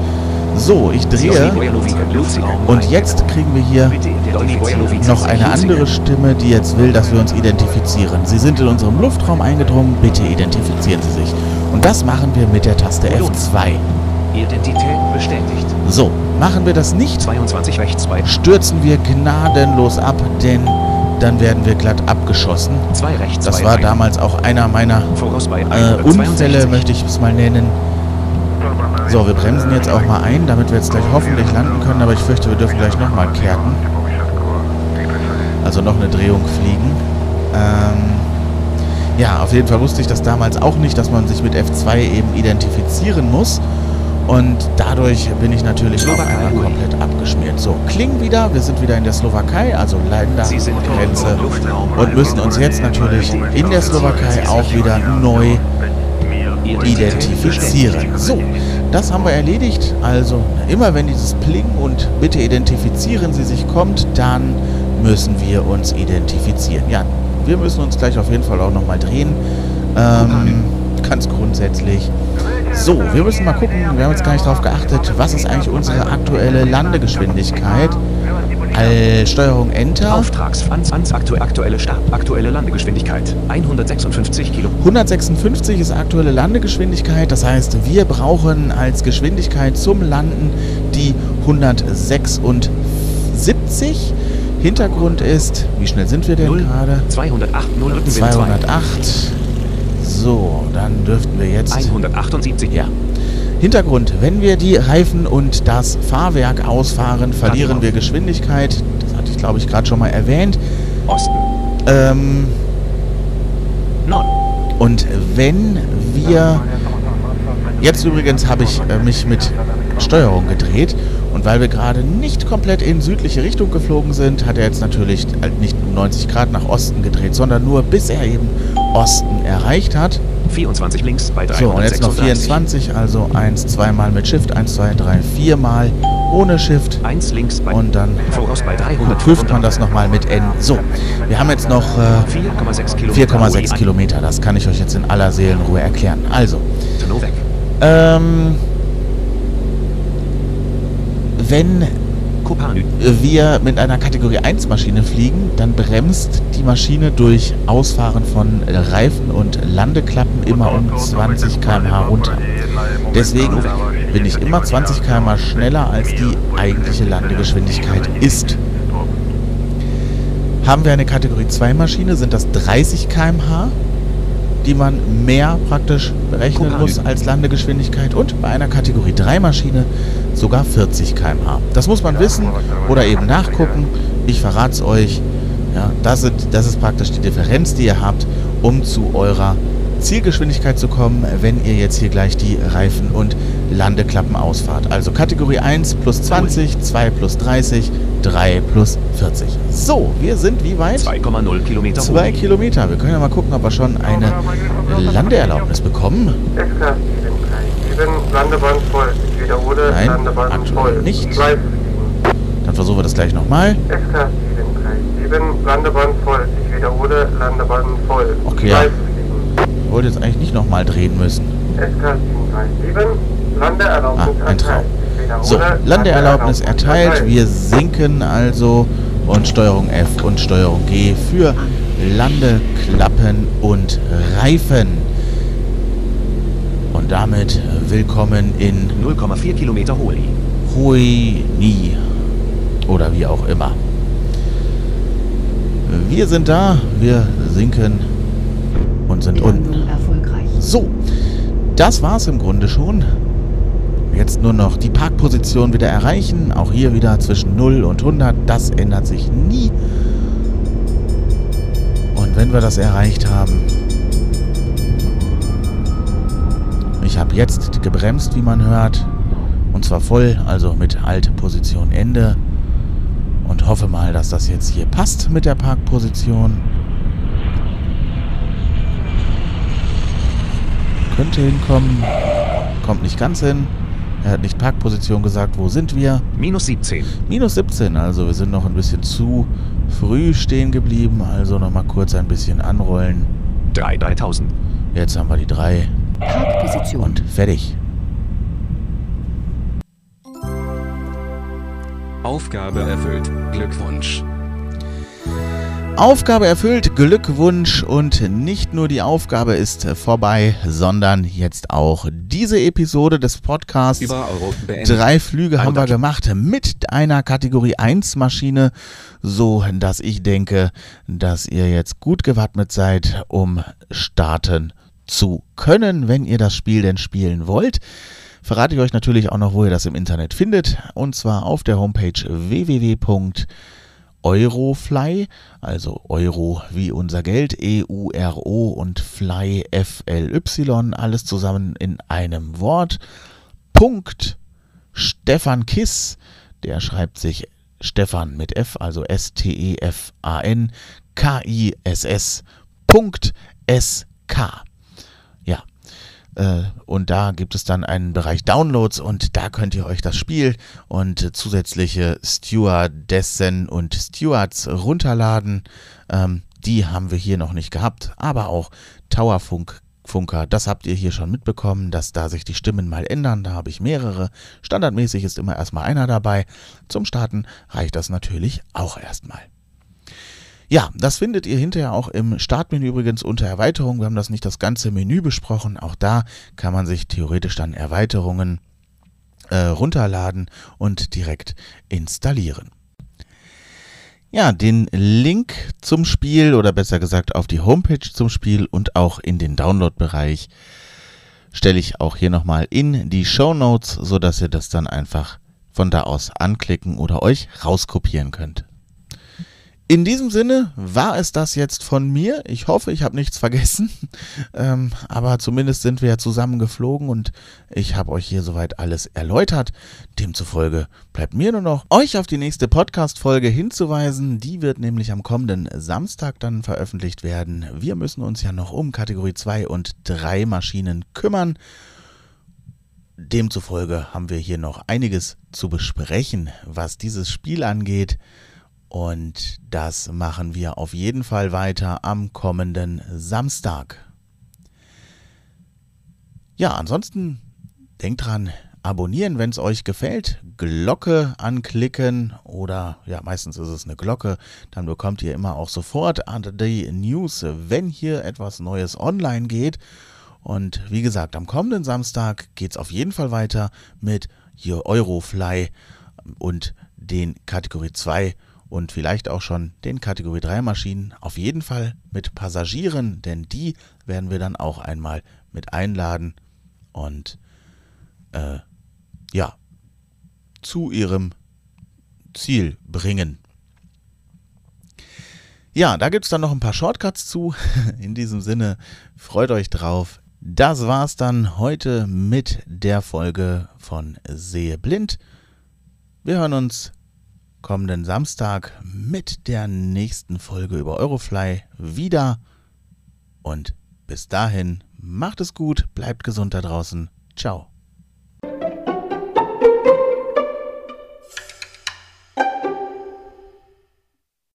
So, ich drehe und jetzt kriegen wir hier noch eine andere Stimme, die jetzt will, dass wir uns identifizieren. Sie sind in unserem Luftraum eingedrungen, bitte identifizieren Sie sich. Und das machen wir mit der Taste F2. Identität bestätigt. So, machen wir das nicht, 22 rechts bei. stürzen wir gnadenlos ab, denn dann werden wir glatt abgeschossen. 2 rechts Das war damals auch einer meiner äh, 162. Unfälle, möchte ich es mal nennen. So, wir bremsen jetzt auch mal ein, damit wir jetzt gleich hoffentlich landen können, aber ich fürchte, wir dürfen gleich nochmal kerten. Also noch eine Drehung fliegen. Ähm, ja, auf jeden Fall wusste ich das damals auch nicht, dass man sich mit F2 eben identifizieren muss. Und dadurch bin ich natürlich auf Slowakei, einmal Uli. komplett abgeschmiert. So, Kling wieder. Wir sind wieder in der Slowakei, also Ländergrenze. im Luftraum Und müssen uns jetzt natürlich in der Slowakei auch wieder neu identifizieren. So, das haben wir erledigt. Also immer wenn dieses Pling und bitte identifizieren Sie sich kommt, dann müssen wir uns identifizieren. Ja, wir müssen uns gleich auf jeden Fall auch nochmal drehen. Ähm, ganz grundsätzlich. So, wir müssen mal gucken, wir haben jetzt gar nicht darauf geachtet, was ist eigentlich unsere aktuelle Landegeschwindigkeit. All Steuerung Enter. Auftragsfans ans aktu aktuelle Start, aktuelle Landegeschwindigkeit 156 Kilo. 156 ist aktuelle Landegeschwindigkeit, das heißt, wir brauchen als Geschwindigkeit zum Landen die 176. Hintergrund ist, wie schnell sind wir denn gerade? 208 0 Rückenwind 2. 208. So, dann dürften wir jetzt. 178 Ja. Hintergrund, wenn wir die Reifen und das Fahrwerk ausfahren, verlieren wir Geschwindigkeit. Das hatte ich, glaube ich, gerade schon mal erwähnt. Osten Ähm, Norden Und wenn wir... Jetzt übrigens habe ich äh, mich mit Steuerung gedreht und weil wir gerade nicht komplett in südliche Richtung geflogen sind, hat er jetzt natürlich halt nicht um 90 Grad nach Osten gedreht, sondern nur bis er eben Osten erreicht hat. 24 links bei So, und jetzt noch 336. 24, also 1, 2 mal mit Shift, 1, 2, 3, 4 mal ohne Shift. 1 links bei Und dann Voraus bei 300. prüft man das nochmal mit N. So, wir haben jetzt noch äh, 4,6 Kilometer. 4,6 Kilometer. Das kann ich euch jetzt in aller Seelenruhe erklären. Also, ähm, wenn. Wir mit einer Kategorie 1 Maschine fliegen, dann bremst die Maschine durch Ausfahren von Reifen und Landeklappen immer um 20 km/h runter. Deswegen bin ich immer 20 km/h schneller als die eigentliche Landegeschwindigkeit ist. Haben wir eine Kategorie 2 Maschine, sind das 30 km/h, die man mehr praktisch berechnen muss als Landegeschwindigkeit und bei einer Kategorie 3 Maschine sogar 40 km/h. Das muss man wissen oder eben nachgucken. Ich verrate es euch. Ja, das, sind, das ist praktisch die Differenz, die ihr habt, um zu eurer Zielgeschwindigkeit zu kommen, wenn ihr jetzt hier gleich die Reifen und Landeklappen ausfahrt. Also Kategorie 1 plus 20, 2 plus 30, 3 plus 40. So, wir sind wie weit? 2,0 Kilometer. Zwei Kilometer. Wir können ja mal gucken, ob wir schon eine Landeerlaubnis bekommen. SK 737, Landebahn voll. Ich wiederhole, Nein, Landebahn voll. nicht. Gleis. Dann versuchen wir das gleich nochmal. SK 737, Landebahn voll. Ich wiederhole, Landebahn voll. Okay, ja. Gleis. Ich wollte jetzt eigentlich nicht nochmal drehen müssen. SK 737, Landeerlaubnis Ah, ein Traum. So, Landeerlaubnis erteilt. Wir sinken also und Steuerung F und Steuerung G für Landeklappen und Reifen. Und damit willkommen in 0,4 Kilometer Holi. Huini oder wie auch immer. Wir sind da, wir sinken und sind unten. Erfolgreich. So, das war's im Grunde schon. Jetzt nur noch die Parkposition wieder erreichen. Auch hier wieder zwischen 0 und 100. Das ändert sich nie. Und wenn wir das erreicht haben... Ich habe jetzt gebremst, wie man hört. Und zwar voll, also mit Halteposition Ende. Und hoffe mal, dass das jetzt hier passt mit der Parkposition. Könnte hinkommen. Kommt nicht ganz hin. Er hat nicht Parkposition gesagt. Wo sind wir? Minus 17. Minus 17. Also wir sind noch ein bisschen zu früh stehen geblieben. Also nochmal kurz ein bisschen anrollen. 3 3000. Jetzt haben wir die 3 Parkposition. und fertig. Aufgabe erfüllt. Glückwunsch. Aufgabe erfüllt, Glückwunsch und nicht nur die Aufgabe ist vorbei, sondern jetzt auch diese Episode des Podcasts. Über Euro beendet. Drei Flüge haben wir 100. gemacht mit einer Kategorie 1 Maschine, so dass ich denke, dass ihr jetzt gut gewappnet seid, um starten zu können, wenn ihr das Spiel denn spielen wollt. Verrate ich euch natürlich auch noch, wo ihr das im Internet findet, und zwar auf der Homepage www.eurofly, also Euro wie unser Geld, E-U-R-O und Fly F-L-Y, alles zusammen in einem Wort. Punkt Stefan Kiss, der schreibt sich Stefan mit F, also S-T-E-F-A-N, K-I-S-S, Punkt S-K. Äh, Und da gibt es dann einen Bereich Downloads und da könnt ihr euch das Spiel und zusätzliche Stewardessen und Stewards runterladen. Ähm, die haben wir hier noch nicht gehabt, aber auch Towerfunk. Funker, das habt ihr hier schon mitbekommen, dass da sich die Stimmen mal ändern. Da habe ich mehrere. Standardmäßig ist immer erstmal einer dabei. Zum Starten reicht das natürlich auch erstmal. Ja, das findet ihr hinterher auch im Startmenü übrigens unter Erweiterung. Wir haben das nicht das ganze Menü besprochen. Auch da kann man sich theoretisch dann Erweiterungen äh, runterladen und direkt installieren. Ja, den Link zum Spiel oder besser gesagt auf die Homepage zum Spiel und auch in den Download-Bereich stelle ich auch hier nochmal in die Show Notes, sodass ihr das dann einfach von da aus anklicken oder euch rauskopieren könnt. In diesem Sinne war es das jetzt von mir. Ich hoffe, ich habe nichts vergessen. (laughs) Ähm, aber zumindest sind wir ja zusammen geflogen und ich habe euch hier soweit alles erläutert. Demzufolge bleibt mir nur noch, euch auf die nächste Podcast-Folge hinzuweisen. Die wird nämlich am kommenden Samstag dann veröffentlicht werden. Wir müssen uns ja noch um Kategorie 2 und 3 Maschinen kümmern. demzufolge haben wir hier noch einiges zu besprechen, was dieses Spiel angeht. Und das machen wir auf jeden Fall weiter am kommenden Samstag. Ja, ansonsten denkt dran, abonnieren, wenn es euch gefällt, Glocke anklicken oder ja, meistens ist es eine Glocke, dann bekommt ihr immer auch sofort die News, wenn hier etwas Neues online geht. Und wie gesagt, am kommenden Samstag geht es auf jeden Fall weiter mit Eurofly und den Kategorie 2 und vielleicht auch schon den Kategorie 3 Maschinen. Auf jeden Fall mit Passagieren, denn die werden wir dann auch einmal mit einladen und äh, ja, zu ihrem Ziel bringen. Ja, da gibt es dann noch ein paar Shortcuts zu. (laughs) In diesem Sinne, freut euch drauf. Das war's dann heute mit der Folge von Sehe blind. Wir hören uns kommenden Samstag mit der nächsten Folge über Eurofly wieder. Und bis dahin, macht es gut, bleibt gesund da draußen. Ciao.